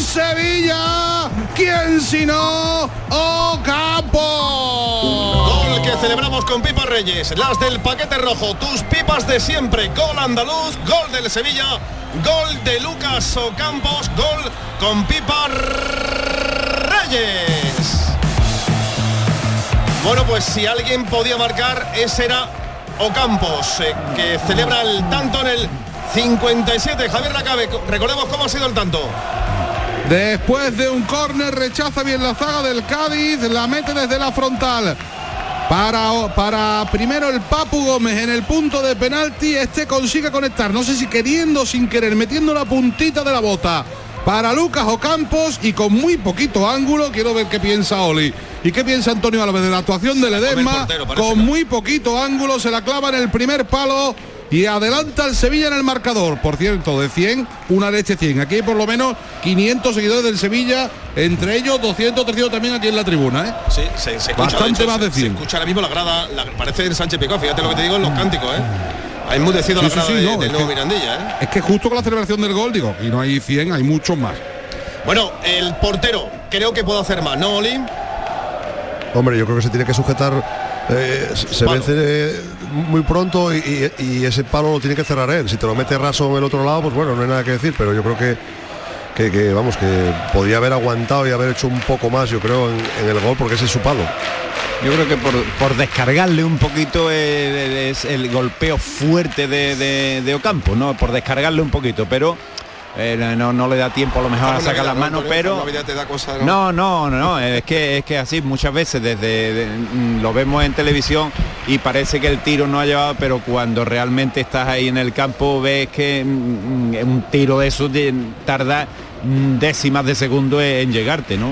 Sevilla. ¿Quién si no? Ocampo. Gol que celebramos con Pipa Reyes, las del paquete rojo, tus pipas de siempre, gol andaluz, gol del Sevilla, gol de Lucas Ocampos, gol con Pipa Reyes. Bueno, pues si alguien podía marcar, ese era Ocampos, eh, que celebra el tanto en el 57. Javier Lacabe, recordemos cómo ha sido el tanto. Después de un córner rechaza bien la zaga del Cádiz, la mete desde la frontal. Para, para primero el Papu Gómez en el punto de penalti, este consigue conectar, no sé si queriendo o sin querer, metiendo la puntita de la bota. Para Lucas Ocampos y con muy poquito ángulo, quiero ver qué piensa Oli. ¿Y qué piensa Antonio Álvarez de la actuación de Ledesma? portero, Con muy poquito ángulo, se la clava en el primer palo y adelanta el Sevilla en el marcador. Por cierto, de 100, una leche 100. Aquí hay por lo menos 500 seguidores del Sevilla, entre ellos 200, 300 también aquí en la tribuna. ¿eh? Sí, se, se escucha, Bastante de hecho, más de se- se 100. escucha ahora mismo la grada, la, parece el Sánchez Picó, fíjate lo que te digo en los cánticos, ¿eh? Ha enmudecido Sí, la sí, grada sí, de- no, del es nuevo que- Mirandilla, ¿eh? Es que justo con la celebración del gol, digo, y no hay 100, hay muchos más. Bueno, el portero creo que puedo hacer más, ¿no, Oli? Hombre, yo creo que se tiene que sujetar. eh, se se vence eh, muy pronto y, ese palo lo tiene que cerrar él. Si te lo mete raso en el otro lado, pues bueno, no hay nada que decir, pero yo creo que, que, vamos, que podía haber aguantado y haber hecho un poco más, yo creo, en, el gol, porque ese es su palo. Yo creo que por, por descargarle un poquito eh, es el golpeo fuerte de- de Ocampo, ¿no? Por descargarle un poquito, pero eh, no, no le da tiempo a lo mejor a sacar las manos, pero... te da cosa, No, no, no, no, es que es que así muchas veces desde de- mm, lo vemos en televisión y parece que el tiro no ha llevado, pero cuando realmente estás ahí en el campo ves que mm, mm, un tiro de esos de- tarda décimas de segundo en llegarte, ¿no?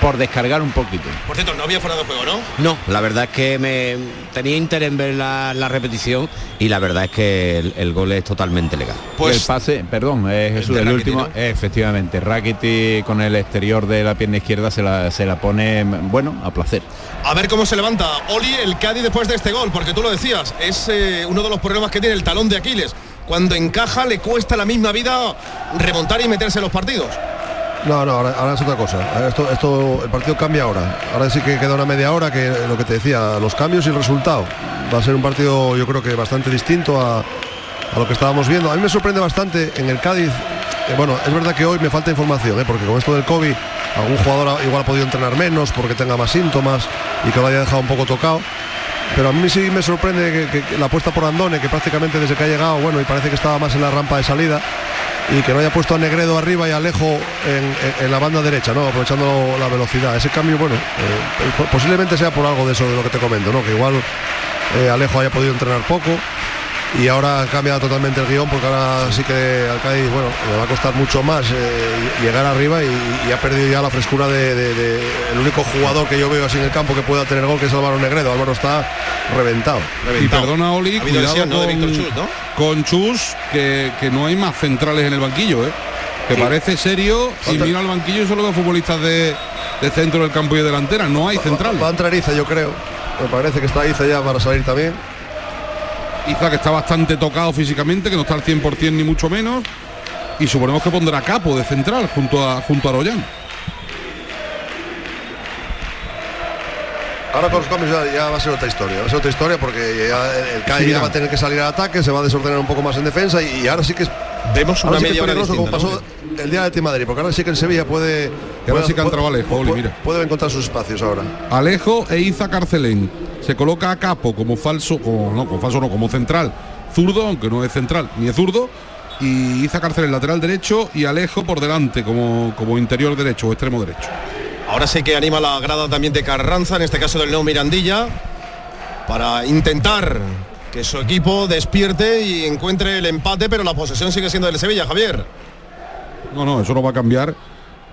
Por descargar un poquito. Por cierto, no había fuera de juego, ¿no? No, la verdad es que me tenía interés en ver la, la repetición y la verdad es que el, el gol es totalmente legal. el Pues pase, perdón, eh, Jesús, el, último, ¿no? efectivamente, Rakiti con el exterior de la pierna izquierda se la, se la pone, bueno, a placer. a ver cómo se levanta Oli el Cádiz después de este gol, porque tú lo decías, es eh, uno de los problemas que tiene el talón de Aquiles. Cuando encaja le cuesta la misma vida remontar y meterse en los partidos. No, no, ahora, es otra cosa. Esto, esto, el partido cambia ahora. Ahora sí que queda una media hora que lo que te decía, los cambios y el resultado. Va a ser un partido yo creo que bastante distinto a, lo que estábamos viendo. A mí me sorprende bastante en el Cádiz. eh, bueno, es verdad que hoy me falta información, ¿eh? porque con esto del COVID algún jugador igual ha podido entrenar menos porque tenga más síntomas y que lo haya dejado un poco tocado. Pero a mí sí me sorprende que, la apuesta por Andone, que prácticamente desde que ha llegado, bueno, y parece que estaba más en la rampa de salida, y que no haya puesto a Negredo arriba y Alejo en, la banda derecha, ¿no? Aprovechando la velocidad. Ese cambio, bueno, eh, po- posiblemente sea por algo de eso de lo que te comento, ¿no? Que igual eh, Alejo haya podido entrenar poco y ahora ha cambiado totalmente el guion porque ahora sí que al Cádiz, bueno, le va a costar mucho más eh, llegar arriba y, y ha perdido ya la frescura de, de- de- el único jugador que yo veo así en el campo que pueda tener gol, que es Álvaro Negredo. Álvaro está reventado. Y perdona Oli, Ha cuidado lesión, con, Víctor Chus, ¿no? con Chus, que, que no hay más centrales en el banquillo, ¿eh? que parece serio y mira al banquillo y solo veo futbolistas de, de centro del campo y de delantera, no hay centrales. Va a entrar Iza, yo creo. Me parece que está Iza ya para salir también. Iza que está bastante tocado físicamente, que no está al 100% ni mucho menos. Y suponemos que pondrá Capo de central junto a junto a. Ahora con los cambios ya, ya va a ser otra historia, va a ser otra historia porque ya el Sí, mira. ya va a tener que salir al ataque, se va a desordenar un poco más en defensa y, y ahora sí que es Vemos una sí media hora peligroso como distinta, pasó ¿no? el día del Team Madrid, porque ahora sí que el Sevilla puede Y ahora sí que entrado Alejo, puede- mira. puede encontrar sus espacios ahora. Alejo e Iza Carcelén. Se coloca a Capo como falso, como, no, como falso no, como central. Zurdo, aunque no es central, ni es zurdo. Y Iza Carcelén lateral derecho y Alejo por delante como, como interior derecho o extremo derecho. Ahora sí que anima la grada también de Carranza, en este caso del nuevo Mirandilla, para intentar que su equipo despierte y encuentre el empate, pero la posesión sigue siendo del Sevilla, Javier. No, no, eso no va a cambiar.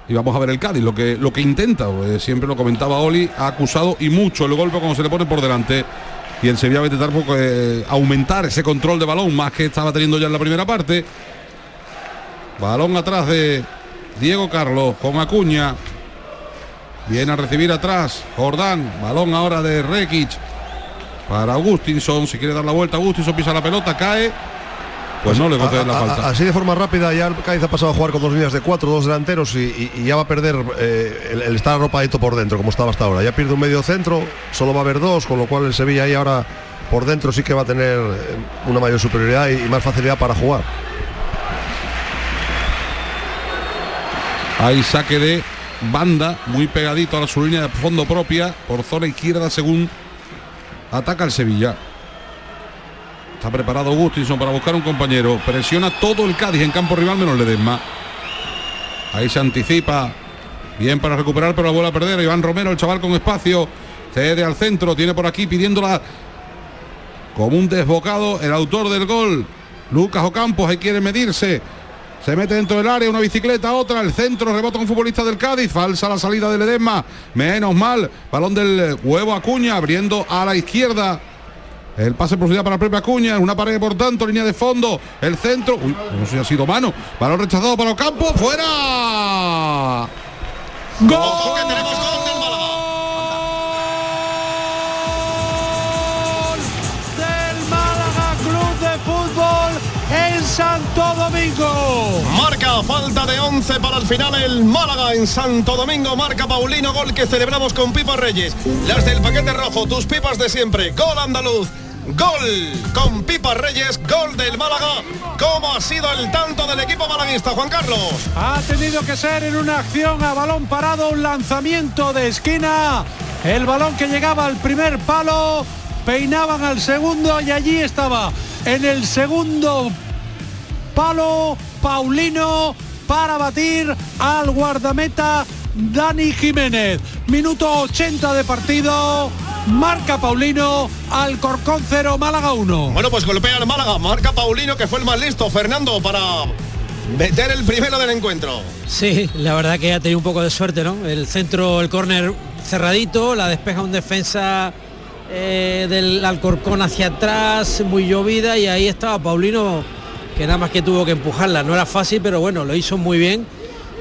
Y vamos a ver el Cádiz, lo que, lo que intenta, eh, siempre lo comentaba Oli, ha acusado y mucho el golpe cuando se le pone por delante. Y el Sevilla va a intentar pues, eh, aumentar ese control de balón, más que estaba teniendo ya en la primera parte. Balón atrás de Diego Carlos con Acuña. Viene a recibir atrás. Jordán. Balón ahora de Rekic. Para Augustinson. Si quiere dar la vuelta, Augustinson pisa la pelota, cae. Pues no le conceden la falta. Así de forma rápida ya el Cádiz ha pasado a jugar con dos líneas de cuatro, dos delanteros y, y- y ya va a perder eh, el, el estar arropadito por dentro, como estaba hasta ahora. Ya pierde un medio centro, solo va a haber dos, con lo cual el Sevilla ahí ahora por dentro sí que va a tener eh, una mayor superioridad y, y más facilidad para jugar. Hay saque de banda, muy pegadito a su línea de fondo propia, por zona izquierda según ataca el Sevilla. Está preparado Augustinson para buscar un compañero. Presiona todo el Cádiz en campo rival menos Ledesma. Ahí se anticipa. Bien para recuperar, pero la vuelve a perder. Iván Romero, el chaval con espacio. Cede al centro. Tiene por aquí pidiéndola como un desbocado el autor del gol. Lucas Ocampos, ahí quiere medirse. Se mete dentro del área, una bicicleta, otra, el centro, rebota un futbolista del Cádiz, falsa la salida del Edesma, menos mal, balón del huevo Acuña, abriendo a la izquierda. El pase por profundidad para el propio Acuña, una pared por tanto, línea de fondo, el centro, uy, no sé si ha sido mano, balón rechazado para Ocampo, fuera. Gol Falta de 11 para el final el Málaga en Santo Domingo. Marca Paulino, gol que celebramos con Pipa Reyes. Las del paquete rojo, tus pipas de siempre. Gol andaluz. Gol con Pipa Reyes, gol del Málaga. ¿Cómo ha sido el tanto del equipo malaguista, Juan Carlos? Ha tenido que ser en una acción a balón parado, un lanzamiento de esquina. El balón que llegaba al primer palo, peinaban al segundo y allí estaba en el segundo palo Paulino para batir al guardameta Dani Jiménez. Minuto 80 de partido. Marca Paulino, Alcorcón 0, Málaga 1. Bueno, pues golpea al Málaga. Marca Paulino, que fue el más listo. Fernando, para meter el primero del encuentro. Sí, la verdad que ha tenido un poco de suerte, ¿no? El centro, el córner cerradito, la despeja un defensa eh, del Alcorcón hacia atrás, muy llovida, y ahí estaba Paulino, que nada más que tuvo que empujarla. No era fácil, pero bueno, lo hizo muy bien.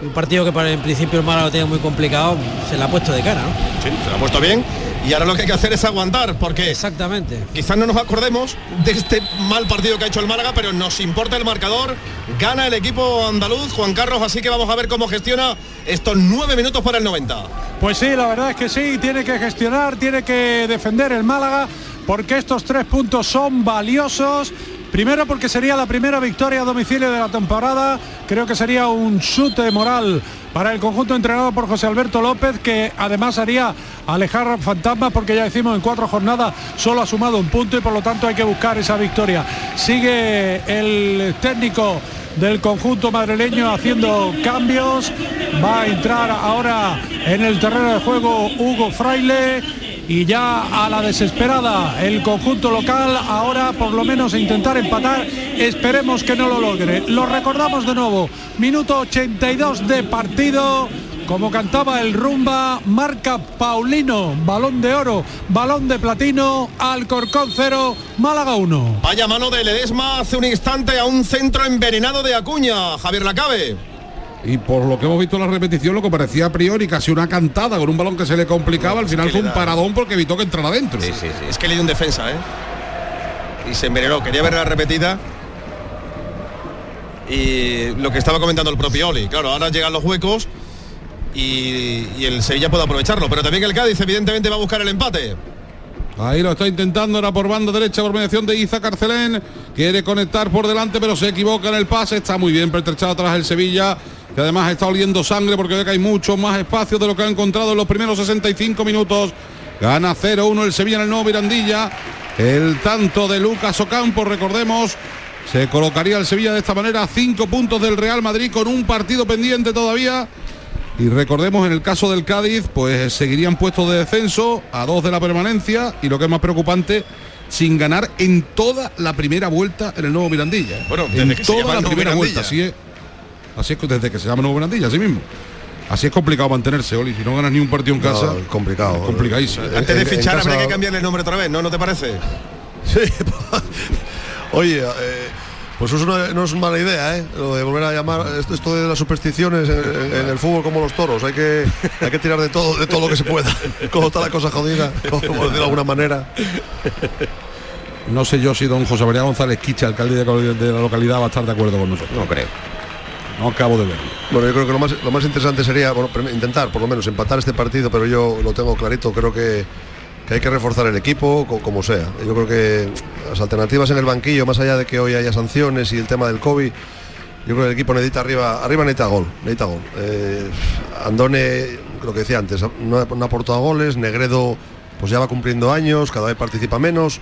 Un partido que para en principio el Málaga lo tenía muy complicado, se le ha puesto de cara, ¿no? Sí, se lo ha puesto bien. Y ahora lo que hay que hacer es aguantar, porque Exactamente. quizás no nos acordemos de este mal partido que ha hecho el Málaga, pero nos importa el marcador. Gana el equipo andaluz, Juan Carlos, así que vamos a ver cómo gestiona estos nueve minutos para el 90. Pues sí, la verdad es que sí, tiene que gestionar, tiene que defender el Málaga, porque estos tres puntos son valiosos. Primero porque sería la primera victoria a domicilio de la temporada, creo que sería un chute moral para el conjunto entrenado por José Alberto López, que además haría alejar fantasmas, porque ya decimos en cuatro jornadas solo ha sumado un punto y por lo tanto hay que buscar esa victoria. Sigue el técnico del conjunto madrileño haciendo cambios. Va a entrar ahora en el terreno de juego Hugo Fraile y ya a la desesperada el conjunto local ahora por lo menos a intentar empatar. Esperemos que no lo logre. Lo recordamos de nuevo. Minuto 82 de partido. Como cantaba el rumba, marca Paulino, balón de oro, balón de platino, Alcorcón 0, Málaga 1. Vaya mano de Ledesma hace un instante a un centro envenenado de Acuña. Javier Lacabe. Y por lo que hemos visto en la repetición, lo que parecía a priori casi una cantada con un balón que se le complicaba, al final fue un da- paradón porque evitó que entrara adentro. Es que le dio un defensa, ¿eh? Y se envenenó. Quería ver la repetida. Y lo que estaba comentando el propio Oli. Claro, ahora llegan los huecos y, y el Sevilla puede aprovecharlo. Pero también el Cádiz, evidentemente, va a buscar el empate. Ahí lo está intentando, era por banda derecha, por mediación de Iza Carcelén. Quiere conectar por delante, pero se equivoca en el pase. Está muy bien pertrechado atrás el Sevilla, que además está oliendo sangre porque ve que hay mucho más espacio de lo que ha encontrado en los primeros 65 minutos. Gana 0-1 el Sevilla en el nuevo Mirandilla. El tanto de Lucas Ocampo, recordemos, se colocaría el Sevilla de esta manera a cinco puntos del Real Madrid con un partido pendiente todavía. Y recordemos en el caso del Cádiz, pues seguirían puestos de descenso a dos de la permanencia y lo que es más preocupante, sin ganar en toda la primera vuelta en el nuevo Mirandilla. Bueno, desde en que se llama toda la primera Mirandilla. vuelta, así es. Así es que desde que se llama nuevo Mirandilla, así mismo. Así es complicado mantenerse, Oli. Si no ganas ni un partido en casa, No, complicado. es complicadísimo. Eh, Antes de fichar casa- habría que cambiarle el nombre otra vez, ¿no? ¿No te parece? (laughs) Sí. Oye, eh, Pues eso no, no es mala idea, ¿eh? Lo de volver a llamar esto, esto de las supersticiones en, en- en el fútbol como los toros. Hay que, hay que tirar de todo, de todo lo que se pueda. (laughs) Como está la cosa jodida, como decirlo de alguna manera. No sé yo si don José María González Quiche, alcalde de, de la localidad, va a estar de acuerdo con nosotros. No creo. No acabo de verlo. Bueno, yo creo que lo más, interesante sería intentar por lo menos empatar este partido, pero yo lo tengo clarito, creo que, que hay que reforzar el equipo co- como sea. Yo creo que las alternativas en el banquillo, más allá de que hoy haya sanciones y el tema del COVID, yo creo que el equipo necesita arriba, arriba necesita gol, necesita gol. Eh, Andone, lo que decía antes, no no ha aportado goles, Negredo pues ya va cumpliendo años, cada vez participa menos.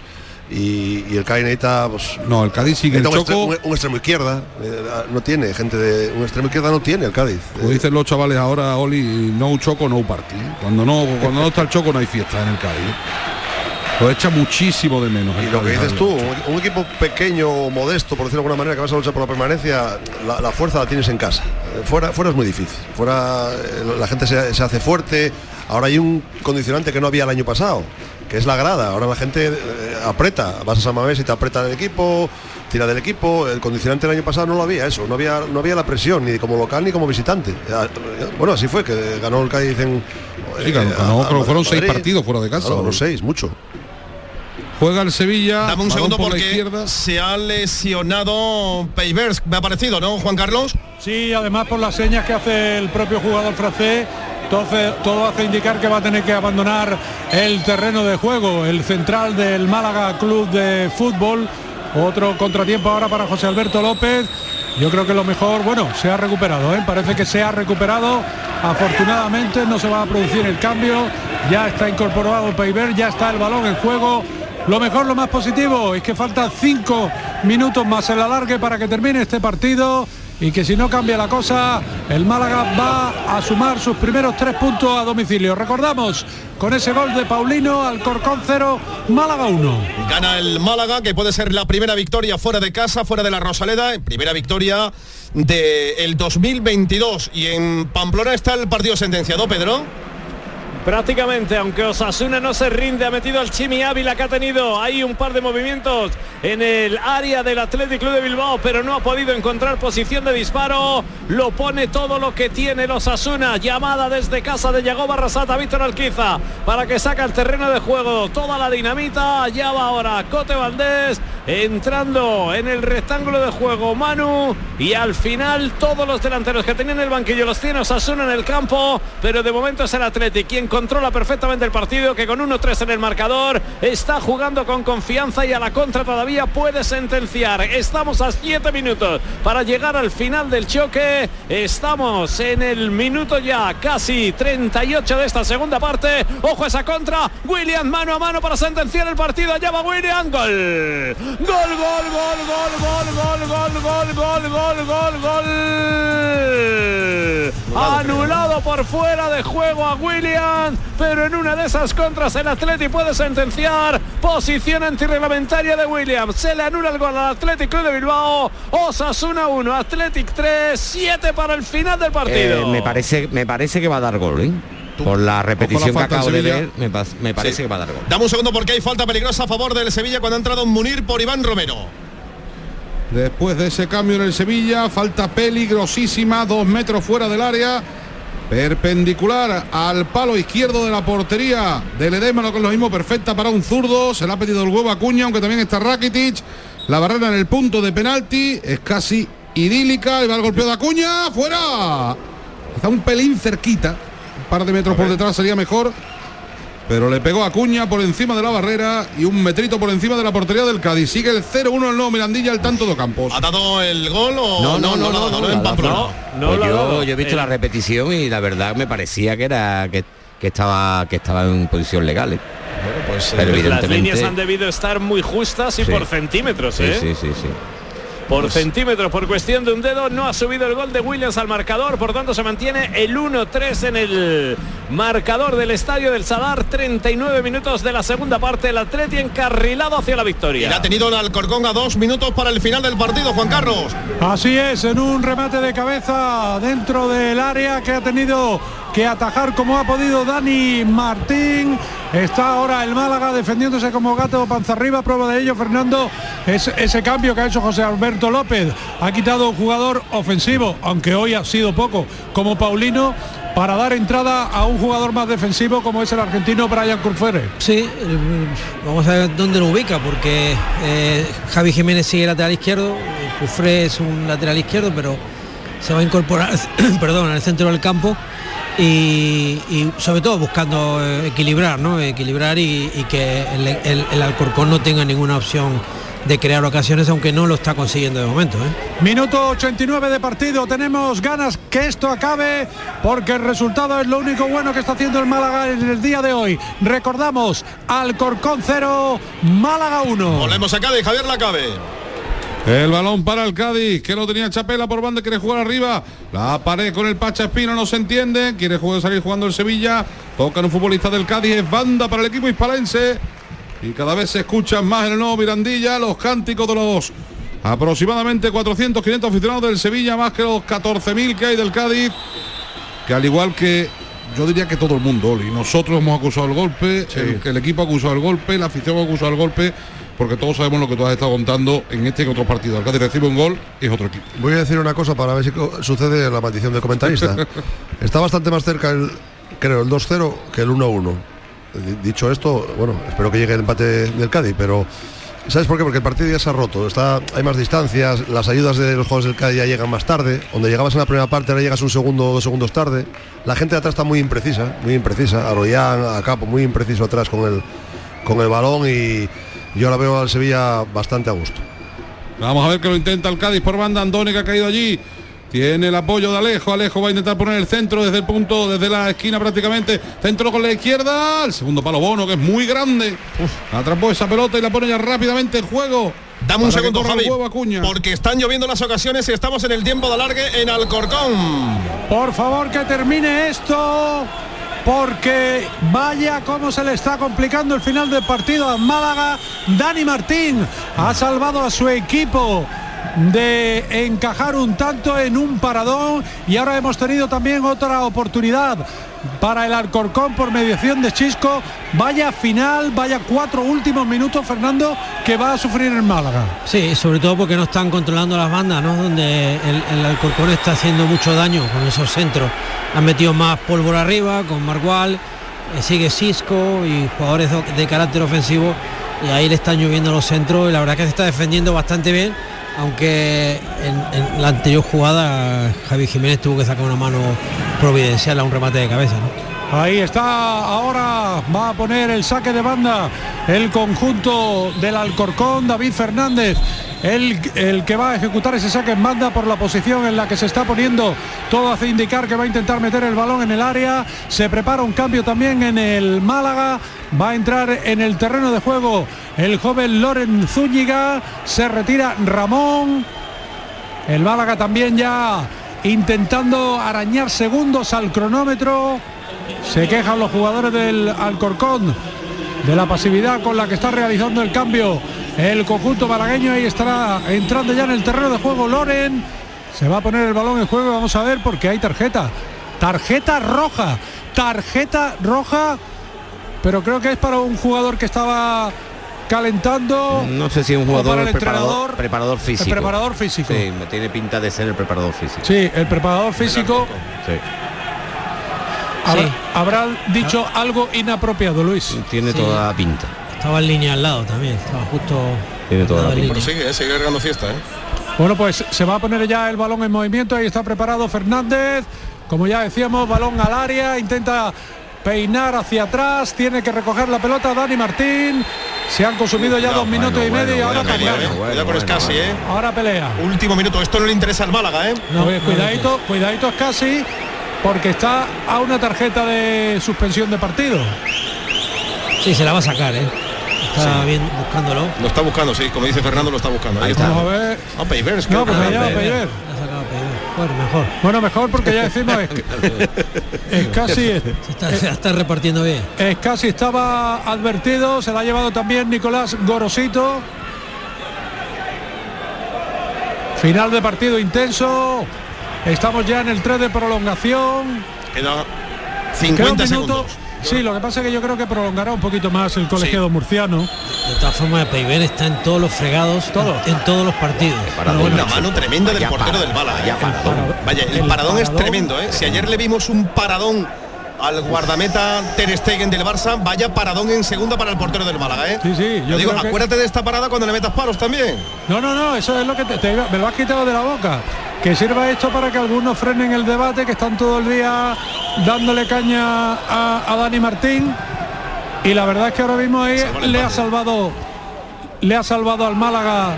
Y, y el CAI necesita pues, No, el Cádiz sigue el un, choco. un- un extremo izquierda, eh, no tiene gente de un extremo izquierda no tiene el Cádiz. Como dicen los chavales ahora, Oli, no choco, no party. Cuando no, cuando no está el choco no hay fiesta en el Cádiz. Lo echa muchísimo de menos. el Y lo que dices tú, un, un equipo pequeño o modesto, por decirlo de alguna manera, que vas a luchar por la permanencia, la, la fuerza la tienes en casa. Eh, Fuera, fuera es muy difícil. Fuera eh, la gente se, se hace fuerte. Ahora hay un condicionante que no había el año pasado, que es la grada. Ahora la gente eh, aprieta. Vas a San Mamés y te aprieta el equipo, tira del equipo. El condicionante del año pasado no lo había eso. No había, no había la presión, ni como local ni como visitante. Bueno, así fue, que ganó el Cádiz en... Sí, ganó, eh, ganó, a- fueron seis partidos fuera de casa. Claro, los seis, mucho. Juega el Sevilla. Dame un segundo por la porque izquierda. se ha lesionado Peivers, me ha parecido, ¿no, Juan Carlos? Sí, además por las señas que hace el propio jugador francés, entonces todo hace indicar que va a tener que abandonar el terreno de juego, el central del Málaga Club de Fútbol. Otro contratiempo ahora para José Alberto López. Yo creo que lo mejor, bueno, se ha recuperado, ¿eh? parece que se ha recuperado. Afortunadamente no se va a producir el cambio. Ya está incorporado Peiber, ya está el balón en juego. Lo mejor, lo más positivo es que faltan cinco minutos más en la largue para que termine este partido y que si no cambia la cosa, el Málaga va a sumar sus primeros tres puntos a domicilio. Recordamos, con ese gol de Paulino, Alcorcón 0, Málaga 1. Gana el Málaga, que puede ser la primera victoria fuera de casa, fuera de la Rosaleda, primera victoria del 2022. Y en Pamplona está el partido sentenciado, Pedro. Prácticamente, aunque Osasuna no se rinde, ha metido al Chimi Ávila que ha tenido ahí un par de movimientos en el área del Athletic Club de Bilbao, pero no ha podido encontrar posición de disparo. Lo pone todo lo que tiene el Osasuna. Llamada desde casa de Yago Barrasata, Víctor Alquiza, para que saca el terreno de juego toda la dinamita. Ya va ahora Cote Valdés entrando en el rectángulo de juego Manu y al final todos los delanteros que tenían el banquillo los tiene Osasuna en el campo, pero de momento es el Athletic quien controla perfectamente el partido, que con 1-3 en el marcador está jugando con confianza y a la contra todavía puede sentenciar. Estamos a 7 minutos para llegar al final del choque. Estamos en el minuto ya casi 38 de esta segunda parte. Ojo a esa contra. William mano a mano para sentenciar el partido. Allá va William. Gol. Gol, gol, gol, gol, gol, gol, gol, gol, gol, gol, gol, gol. Anulado por fuera de juego a William, pero en una de esas contras el Atleti puede sentenciar. Posición antirreglamentaria de William. Se le anula el gol al Athletic Club de Bilbao. Osasuna 1, Athletic 3, 7 para el final del partido. Eh, me parece me parece que va a dar gol, ¿eh? Por la repetición que falta en acabo de ver, me, parece Sí. que va a dar gol. Dame un segundo porque hay falta peligrosa a favor del Sevilla cuando ha entrado Munir por Iván Romero. Después de ese cambio en el Sevilla, falta peligrosísima, dos metros fuera del área, perpendicular al palo izquierdo de la portería del Edémano, con lo mismo perfecta para un zurdo. Se le ha pedido el huevo a Cuña, aunque también está Rakitic. La barrera en el punto de penalti es casi idílica. Y va el golpeo de Acuña, fuera. Está un pelín cerquita, un par de metros por detrás sería mejor. Pero le pegó a Cuña por encima de la barrera y un metrito por encima de la portería del Cádiz. Sigue el 0-1 el nuevo Mirandilla al tanto de Campos. ¿Ha dado el gol o No, no, no, no, dado, no, No Pues yo, he visto Eh, la repetición y la verdad me parecía que era que, que estaba que estaba en posición legal. ¿eh? Bueno, pues, Pero eh, Las líneas han debido estar muy justas y Sí. por centímetros, Sí, ¿eh? sí, sí, sí. Por centímetros, por cuestión de un dedo, no ha subido el gol de Williams al marcador, por tanto se mantiene el 1-3 en el marcador del estadio del Sadar, 39 minutos de la segunda parte, el Atleti encarrilado hacia la y victoria. le ha tenido el Alcorcón a dos minutos para el final del partido, Juan Carlos. Así es, en un remate de cabeza dentro del área que ha tenido que atajar como ha podido Dani Martín. Está ahora el Málaga defendiéndose como gato panza arriba. Prueba de ello, Fernando, es ese cambio que ha hecho José Alberto López. Ha quitado un jugador ofensivo, aunque hoy ha sido poco, como Paulino, para dar entrada a un jugador más defensivo como es el argentino Brian Curfere. Sí, eh, vamos a ver dónde lo ubica, porque eh, Javi Jiménez sigue lateral izquierdo, Cufré es un lateral izquierdo, pero se va a incorporar, (coughs) perdón, al centro del campo y, y sobre todo buscando eh, equilibrar, ¿no? Equilibrar y, y que el, el- el Alcorcón no tenga ninguna opción de crear ocasiones, aunque no lo está consiguiendo de momento. ¿eh? Minuto 89 de partido, tenemos ganas que esto acabe porque el resultado es lo único bueno que está haciendo el Málaga en el día de hoy. Recordamos, Alcorcón 0, Málaga 1. Volvemos a Cádiz, Javier Lacabe. El balón para el Cádiz, que lo tenía Chapela por banda, quiere jugar arriba. La pared con el Pacha Espino no se entiende. Quiere jugar, salir jugando el Sevilla. Toca un futbolista del Cádiz, es banda para el equipo hispalense. Y cada vez se escuchan más en el nuevo Mirandilla los cánticos de los aproximadamente 400, 500 aficionados del Sevilla, más que los 14.000 que hay del Cádiz. Que al igual que yo diría que todo el mundo, Oli, nosotros hemos acusado el golpe, el, el equipo ha acusado el golpe, la afición ha acusado el golpe, porque todos sabemos lo que tú has estado contando en este y en otro partido. El Cádiz recibe un gol y es otro equipo. Voy a decir una cosa para ver si sucede la maldición del comentarista. (laughs) Está bastante más cerca el, creo, el 2-0 que el 1-1. Di- Dicho esto, bueno, espero que llegue el empate del Cádiz, pero ¿sabes por qué? Porque el partido ya se ha roto, está, hay más distancias, las ayudas de los jugadores del Cádiz ya llegan más tarde, donde llegabas en la primera parte ahora llegas un segundo o dos segundos tarde. La gente de atrás está muy imprecisa, muy imprecisa, Aroyán, a Capo, muy impreciso atrás con el, con el balón y yo ahora veo al Sevilla bastante a gusto. Vamos a ver que lo intenta el Cádiz por banda. Andone que ha caído allí. Tiene el apoyo de Alejo. Alejo va a intentar poner el centro desde el punto, desde la esquina prácticamente. Centro con la izquierda. El segundo palo bono, que es muy grande. Atrapó esa pelota y la pone ya rápidamente en juego. Dame un segundo, Javi. Porque están lloviendo las ocasiones y estamos en el tiempo de alargue en Alcorcón. Por favor que termine esto, porque vaya cómo se le está complicando el final del partido a Málaga. Dani Martín ha salvado a su equipo de encajar un tanto en un paradón y ahora hemos tenido también otra oportunidad para el Alcorcón por mediación de Chisco. Vaya final, vaya cuatro últimos minutos, Fernando, que va a sufrir el Málaga. Sí, sobre todo porque no están controlando las bandas, ¿no? Donde el, Alcorcón está haciendo mucho daño con esos centros. Han metido más pólvora arriba con Margual, eh, sigue Cisco y jugadores de carácter ofensivo y ahí le están lloviendo los centros y la verdad que se está defendiendo bastante bien, aunque en, la anterior jugada Javi Jiménez tuvo que sacar una mano providencial a un remate de cabeza. Ahí está, ahora va a poner el saque de banda el conjunto del Alcorcón, David Fernández, el, el que va a ejecutar ese saque en banda por la posición en la que se está poniendo. Todo hace indicar que va a intentar meter el balón en el área. Se prepara un cambio también en el Málaga. Va a entrar en el terreno de juego el joven Loren Zúñiga. Se retira Ramón. El Málaga también ya intentando arañar segundos al cronómetro. Se quejan los jugadores del Alcorcón de la pasividad con la que está realizando el cambio el conjunto malagueño. Ahí estará entrando ya en el terreno de juego Loren. Se va a poner el balón en juego. Vamos a ver porque hay tarjeta. Tarjeta roja. Tarjeta roja. Pero creo que es para un jugador que estaba calentando. No sé si un jugador para el preparador, entrenador. preparador físico. El preparador físico. Sí, me tiene pinta de ser el preparador físico. Sí, el preparador físico Sí. Habrá, Sí. habrá dicho algo inapropiado, Luis. Tiene Sí. toda pinta. Estaba en línea al lado también, estaba justo Tiene toda la pinta. eh, sigue regando fiesta. ¿eh? Bueno, pues se va a poner ya el balón en movimiento. Ahí está preparado Fernández. Como ya decíamos, balón al área. Intenta peinar hacia atrás. Tiene que recoger la pelota Dani Martín. Se han consumido ya dos minutos y bueno, medio y ahora pelea. Ahora pelea. Último minuto. Esto no le interesa al Málaga, ¿eh? No, no, cuidadito, cuidadito es casi porque está a una tarjeta de suspensión de partido. Sí, se la va a sacar, ¿eh? Está bien buscándolo. Lo está buscando, sí. Como dice Fernando, lo está buscando. Ahí, Ahí está. Vamos a ver. No, pues que- allá, Pelliver. Bueno, mejor. Bueno, mejor porque ya decimos es, (laughs) es casi (laughs) Se está, se la está repartiendo bien. es casi estaba advertido, se la ha llevado también Nicolás Gorosito. Final de partido intenso. Estamos ya en el 3 de prolongación. Queda Queda un 50 minuto. segundos. Sí, lo que pasa es que yo creo que prolongará un poquito más el colegiado murciano. De todas formas, Peiber está en todos los fregados, Todo. en todos los partidos. Paradón, Una macho. mano tremenda del portero para- del Bala. vaya ¿eh? paradón. Vaya, el, El paradón, es paradón. tremendo, ¿eh? Si ayer le vimos un paradón al guardameta Ter Stegen del Barça, vaya paradón en segunda para el portero del Málaga, ¿eh? Sí, sí, yo digo, que- acuérdate de esta parada cuando le metas palos también. No, no, no, eso es lo que te, te iba- me lo has quitado de la boca. Que sirva esto para que algunos frenen el debate, que están todo el día dándole caña a, a Dani Martín. Y la verdad es que ahora mismo ahí le ha salvado, le ha salvado al Málaga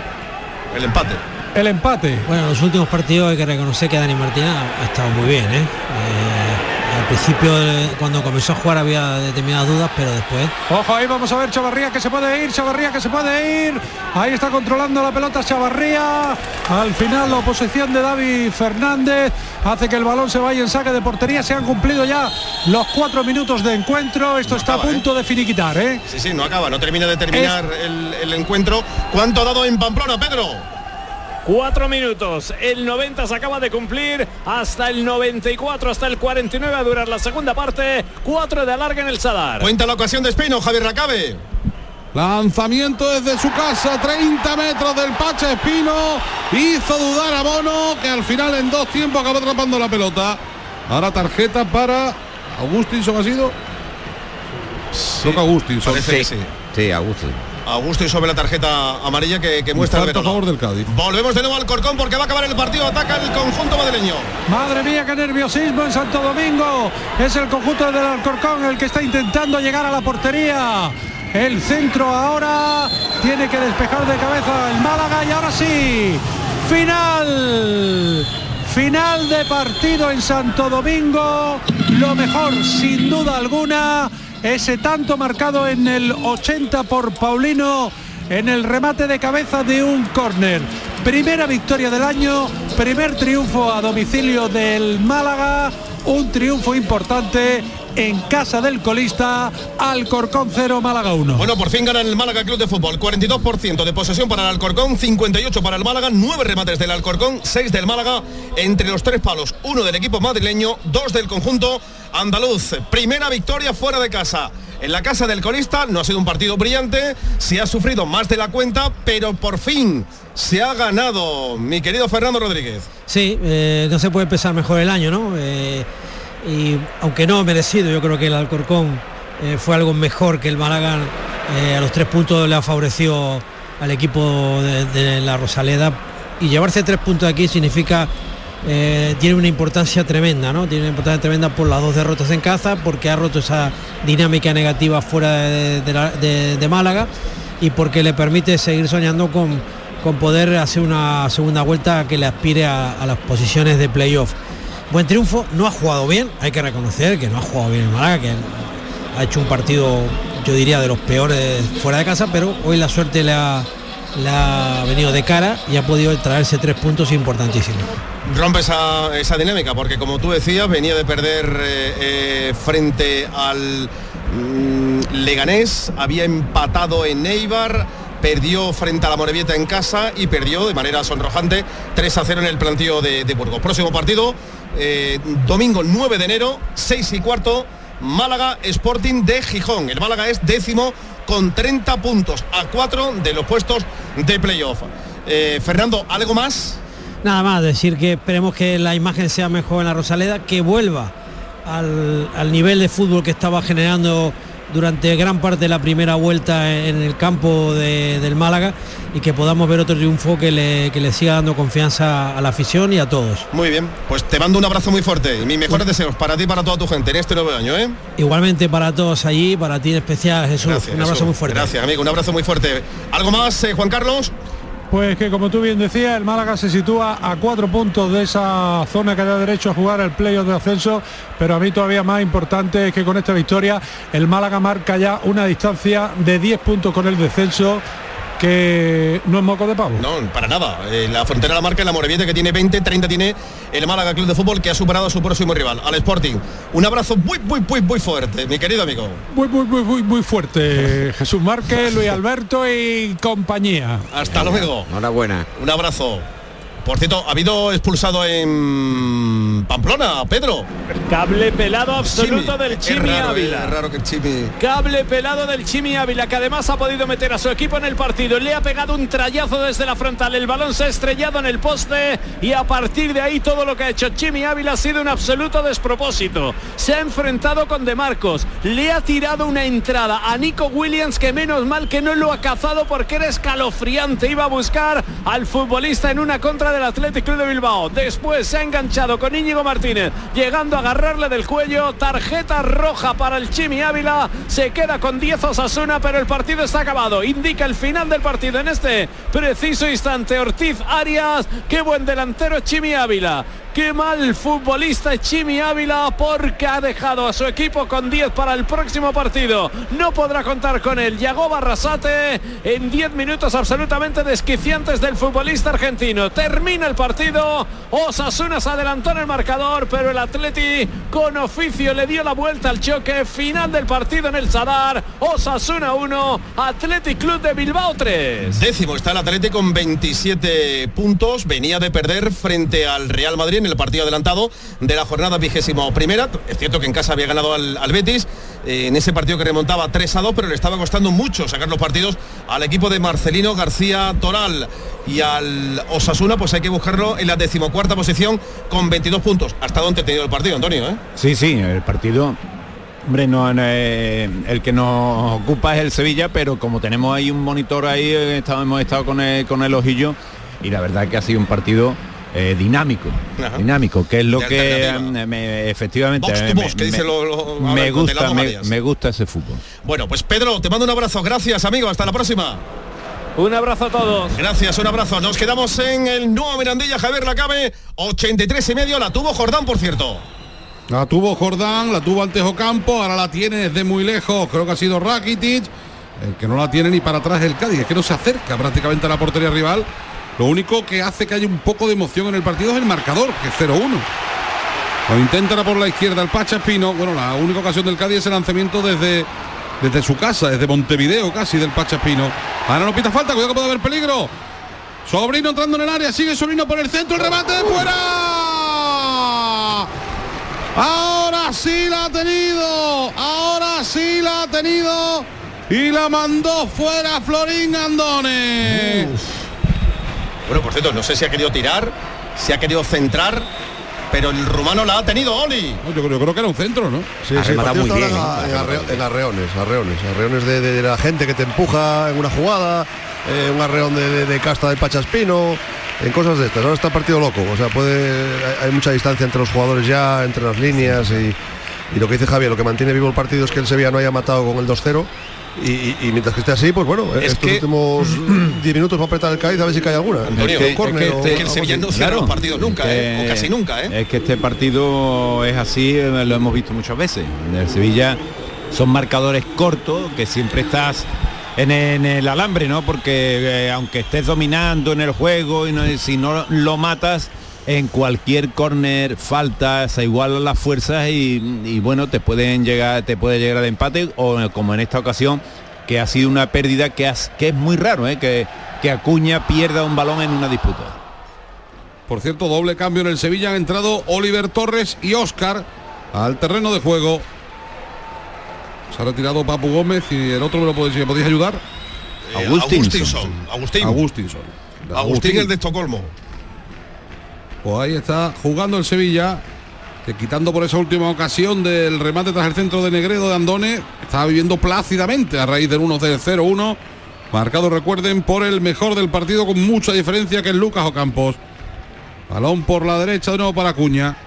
El empate. el empate. Bueno, en los últimos partidos hay que reconocer que Dani Martín ha, estado muy bien. ¿eh? Eh, principio, eh, cuando comenzó a jugar, había determinadas dudas, pero después Ojo, ahí vamos a ver Chavarría que se puede ir, Chavarría que se puede ir. Ahí está controlando la pelota Chavarría. Al final la oposición de David Fernández hace que el balón se vaya en saque de portería. Se han cumplido ya los cuatro minutos de encuentro. Esto No está acaba, a punto de finiquitar, ¿eh? Sí, sí, no acaba, no termina de terminar el, el encuentro. ¿Cuánto ha dado en Pamplona, Pedro? Cuatro minutos. El 90 se acaba de cumplir. Hasta el 94, hasta el 49 a durar la segunda parte. Cuatro de alarga en el Sadar. Cuenta la ocasión de Espino, Javier Racabe. Lanzamiento desde su casa, 30 metros del Pacha Espino. Hizo dudar a Bono, que al final en dos tiempos acabó atrapando la pelota. Ahora tarjeta para Augustinson ha sido. Toca Augustinson. Parece que sí. Sí, Augusto. Augusto y sobre la tarjeta amarilla que, que muestra el a favor del Cádiz. Volvemos de nuevo al Corcón porque va a acabar el partido. Ataca el conjunto madrileño. Madre mía, qué nerviosismo en Santo Domingo. Es el conjunto del Alcorcón el que está intentando llegar a la portería. El centro ahora tiene que despejar de cabeza el Málaga y ahora sí. Final. Final de partido en Santo Domingo. Lo mejor, sin duda alguna, ese tanto marcado en el 80 por Paulino en el remate de cabeza de un córner. Primera victoria del año, primer triunfo a domicilio del Málaga, un triunfo importante en casa del colista, Alcorcón 0, Málaga 1. Bueno, por fin gana el Málaga Club de Fútbol. 42% de posesión para el Alcorcón, 58 para el Málaga, 9 remates del Alcorcón, 6 del Málaga, entre los tres palos, uno del equipo madrileño, dos del conjunto andaluz. Primera victoria fuera de casa. En la casa del colista no ha sido un partido brillante, se ha sufrido más de la cuenta, pero por fin se ha ganado, mi querido Fernando Rodríguez. Sí, eh, no se puede empezar mejor el año, ¿no? Eh, y aunque no merecido, yo creo que el Alcorcón eh, fue algo mejor que el Málaga. a los tres puntos le ha favorecido al equipo de la Rosaleda. Y llevarse tres puntos aquí significa, eh, tiene una importancia tremenda, ¿no? Tiene una importancia tremenda por las dos derrotas en casa, porque ha roto esa dinámica negativa fuera de, de la- de- de Málaga y porque le permite seguir soñando con, con poder hacer una segunda vuelta que le aspire a, las posiciones de playoff. Buen triunfo, no ha jugado bien, hay que reconocer que no ha jugado bien el Málaga, que ha hecho un partido, yo diría, de los peores fuera de casa, pero hoy la suerte le ha, le ha venido de cara y ha podido traerse tres puntos importantísimos. rompe esa, dinámica, porque como tú decías, venía de perder eh, eh, frente al mm, Leganés, había empatado en Eibar, perdió frente a la Morevieta en casa y perdió de manera sonrojante 3 a 0 en el plantío de, de Burgos. Próximo partido, eh, domingo 9 de enero, 6 y cuarto, Málaga Sporting de Gijón. El Málaga es décimo con 30 puntos a 4 de los puestos de playoff. Eh, Fernando, ¿algo más? Nada más, decir que esperemos que la imagen sea mejor en la Rosaleda, que vuelva al, al nivel de fútbol que estaba generando durante gran parte de la primera vuelta en el campo de- del Málaga y que podamos ver otro triunfo que le, que le siga dando confianza a la afición y a todos. Muy bien, pues te mando un abrazo muy fuerte y mis mejores deseos para ti y para toda tu gente en este nuevo año, ¿eh? Igualmente para todos allí, para ti en especial Jesús, Gracias, un abrazo Jesús. muy fuerte. Gracias, amigo, un abrazo muy fuerte. ¿Algo más, eh, Juan Carlos? Pues que como tú bien decías, el Málaga se sitúa a cuatro puntos de esa zona que da derecho a jugar el playoff de ascenso, pero a mí todavía más importante es que con esta victoria el Málaga marca ya una distancia de 10 puntos con el descenso que no es moco de pavo. No, para nada. Eh, la frontera la marca la Morevieta que tiene 20, 30 tiene el Málaga Club de Fútbol que ha superado a su próximo rival, al Sporting. Un abrazo muy, muy, muy, muy fuerte, mi querido amigo. Muy, muy, muy, muy, muy fuerte. Jesús Márquez, Luis Alberto y compañía. Hasta luego. Enhorabuena. Un abrazo. Por cierto, ha habido expulsado en Pamplona, Pedro. Cable pelado absoluto del Chimi es raro, Ávila. Es raro que el Chimi... Cable pelado del Chimi Ávila, que además ha podido meter a su equipo en el partido. Le ha pegado un trayazo desde la frontal. El balón se ha estrellado en el poste y a partir de ahí todo lo que ha hecho Chimi Ávila ha sido un absoluto despropósito. Se ha enfrentado con De Marcos. Le ha tirado una entrada a Nico Williams que menos mal que no lo ha cazado porque era escalofriante. Iba a buscar al futbolista en una contra del Athletic Club de Bilbao. Después se ha enganchado con Íñigo Martínez, llegando a agarrarle del cuello. Tarjeta roja para el Chimi Ávila. Se queda con 10 Osasuna, pero el partido está acabado. Indica el final del partido en este preciso instante. Ortiz Arias, qué buen delantero Chimi Ávila. Qué mal futbolista Chimi Ávila porque ha dejado a su equipo con 10 para el próximo partido. No podrá contar con él. Llegó Barrasate en 10 minutos absolutamente desquiciantes del futbolista argentino. Termina el partido. Osasuna se adelantó en el marcador, pero el Atleti con oficio le dio la vuelta al choque. Final del partido en el Sadar. Osasuna 1, Athletic Club de Bilbao 3. Décimo está el Atlético con 27 puntos. Venía de perder frente al Real Madrid en el partido adelantado de la jornada vigésimo primera. Es cierto que en casa había ganado al, Betis eh, en ese partido que remontaba 3 a 2, pero le estaba costando mucho sacar los partidos al equipo de Marcelino García Toral y al Osasuna, pues hay que buscarlo en la decimocuarta posición con 22 puntos. Hasta dónde ha tenido el partido, Antonio. ¿eh? Sí, sí, el partido. Hombre, no, eh, el que nos ocupa es el Sevilla, pero como tenemos ahí un monitor ahí, eh, hemos estado con el, con el ojillo y la verdad que ha sido un partido eh, dinámico, Ajá. dinámico, que es lo De que eh, me- efectivamente Box eh, box, me, lo- lo- me gusta, me, gusta ese fútbol. Bueno, pues Pedro, te mando un abrazo. Gracias, amigo. Hasta la próxima. Un abrazo a todos. Gracias, un abrazo. Nos quedamos en el nuevo Mirandilla, Javier Lacabe, 83 y medio. La tuvo Jordán, por cierto. La tuvo Jordán, la tuvo Antejo Campo, ahora la tiene desde muy lejos, creo que ha sido Rakitic. El que no la tiene ni para atrás el Cádiz, es que no se acerca prácticamente a la portería rival. Lo único que hace que haya un poco de emoción en el partido es el marcador, que es 0-1. Lo intenta por la izquierda el Pacha Espino. Bueno, la única ocasión del Cádiz es el lanzamiento desde, desde su casa, desde Montevideo casi del Pacha Espino. Ahora no pita falta, cuidado que puede haber peligro. Sobrino entrando en el área, sigue Sobrino por el centro, el remate fuera. Ahora sí la ha tenido, ahora sí la ha tenido y la mandó fuera Florín Andone. Bueno, por cierto, no sé si ha querido tirar, si ha querido centrar, pero el rumano la ha tenido, Oli. No, yo, creo, yo creo que era un centro, ¿no? Sí, Ha sí, muy bien, ¿eh? En, arre- en arreones, arreones, arreones de, de la gente que te empuja en una jugada, eh, un arreón de, de- de casta de Pachaspino, en cosas de estas. Ahora está el partido loco, o sea, puede, hay, hay mucha distancia entre los jugadores ya, entre las líneas y, y lo que dice Javier, lo que mantiene vivo el partido es que el Sevilla no haya matado con el 2-0. Y, mientras que esté así, pues bueno, Es estos que- últimos (clears throat) 10 minutos va a apretar el Cádiz a ver si cae alguna. Antonio, es que- córner es que o este- que el algo Sevilla no cierra los partidos nunca, ¿eh? o casi nunca, ¿eh? Es que este partido es así, eh, lo hemos visto muchas veces. El Sevilla son marcadores cortos, que siempre estás en, en el alambre, ¿no? Porque eh, aunque estés dominando en el juego y no- si no lo matas, en cualquier córner falta, se igualan las fuerzas y, y, bueno, te pueden llegar, te puede llegar al empate o como en esta ocasión que ha sido una pérdida que, has- que es muy raro, ¿eh? que, que Acuña pierda un balón en una disputa. Por cierto, doble cambio en el Sevilla han entrado Oliver Torres y Oscar al terreno de juego. Se ha retirado Papu Gómez y el otro me lo podéis, me podéis ayudar. Eh, Agustinson. Agustín. Agustinson. Agustín, el de Estocolmo. Pues ahí está jugando el Sevilla, quitando por esa última ocasión del remate tras el centro de Negredo de Andone, estaba viviendo plácidamente a raíz del 1 del 0-1. Marcado, recuerden, por el mejor del partido con mucha diferencia que es Lucas Ocampos. Balón por la derecha de nuevo para Cuña.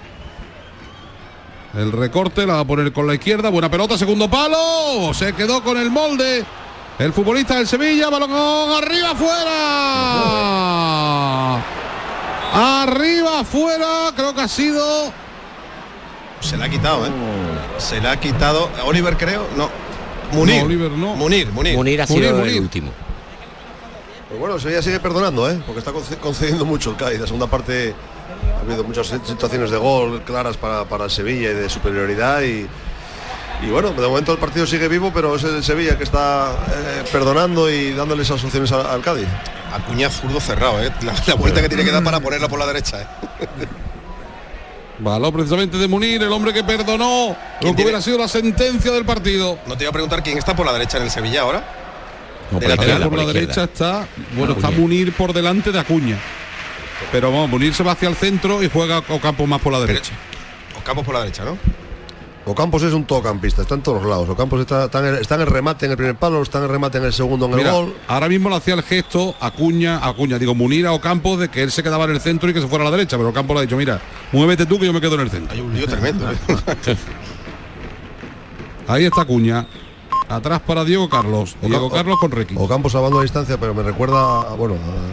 El recorte la va a poner con la izquierda. Buena pelota, segundo palo. Se quedó con el molde. El futbolista del Sevilla, balón arriba afuera. Arriba afuera, creo que ha sido. Se la ha quitado, ¿eh? Se la ha quitado. Oliver, creo. No. Munir. No, Oliver no. Munir, Munir. Munir ha sido Munir, el Munir. último. Pues bueno, Sevilla sigue perdonando, ¿eh? porque está conce- concediendo mucho el Cádiz. La segunda parte ha habido muchas situaciones de gol claras para, para el Sevilla y de superioridad. Y, y bueno, de momento el partido sigue vivo, pero es el Sevilla que está eh, perdonando y dándole esas opciones al, al Cádiz. Acuña zurdo cerrado, ¿eh? La, la vuelta que tiene que dar para ponerla por la derecha, ¿eh? (laughs) Balón precisamente de Munir, el hombre que perdonó lo que tiene? hubiera sido la sentencia del partido. No te iba a preguntar quién está por la derecha en el Sevilla ahora. No, De por la por por la derecha está, bueno, está. Munir por delante de Acuña. Pero vamos, Munir se va hacia el centro y juega Ocampo más por la derecha. Ocampos por la derecha, ¿no? Ocampos es un todocampista, está en todos los lados. Ocampos está, está, en el, está en el remate en el primer palo, está en el remate en el segundo en el Mira, gol. ahora mismo le hacía el gesto Acuña, Acuña, digo Munir a Ocampo de que él se quedaba en el centro y que se fuera a la derecha, pero Ocampo le ha dicho, mira, muévete tú que yo me quedo en el centro. Hay un lío tremendo. ¿eh? (laughs) Ahí está Acuña. Atrás para Diego Carlos. Diego Carlos con Requi. Ocampos salvando a distancia, pero me recuerda, bueno,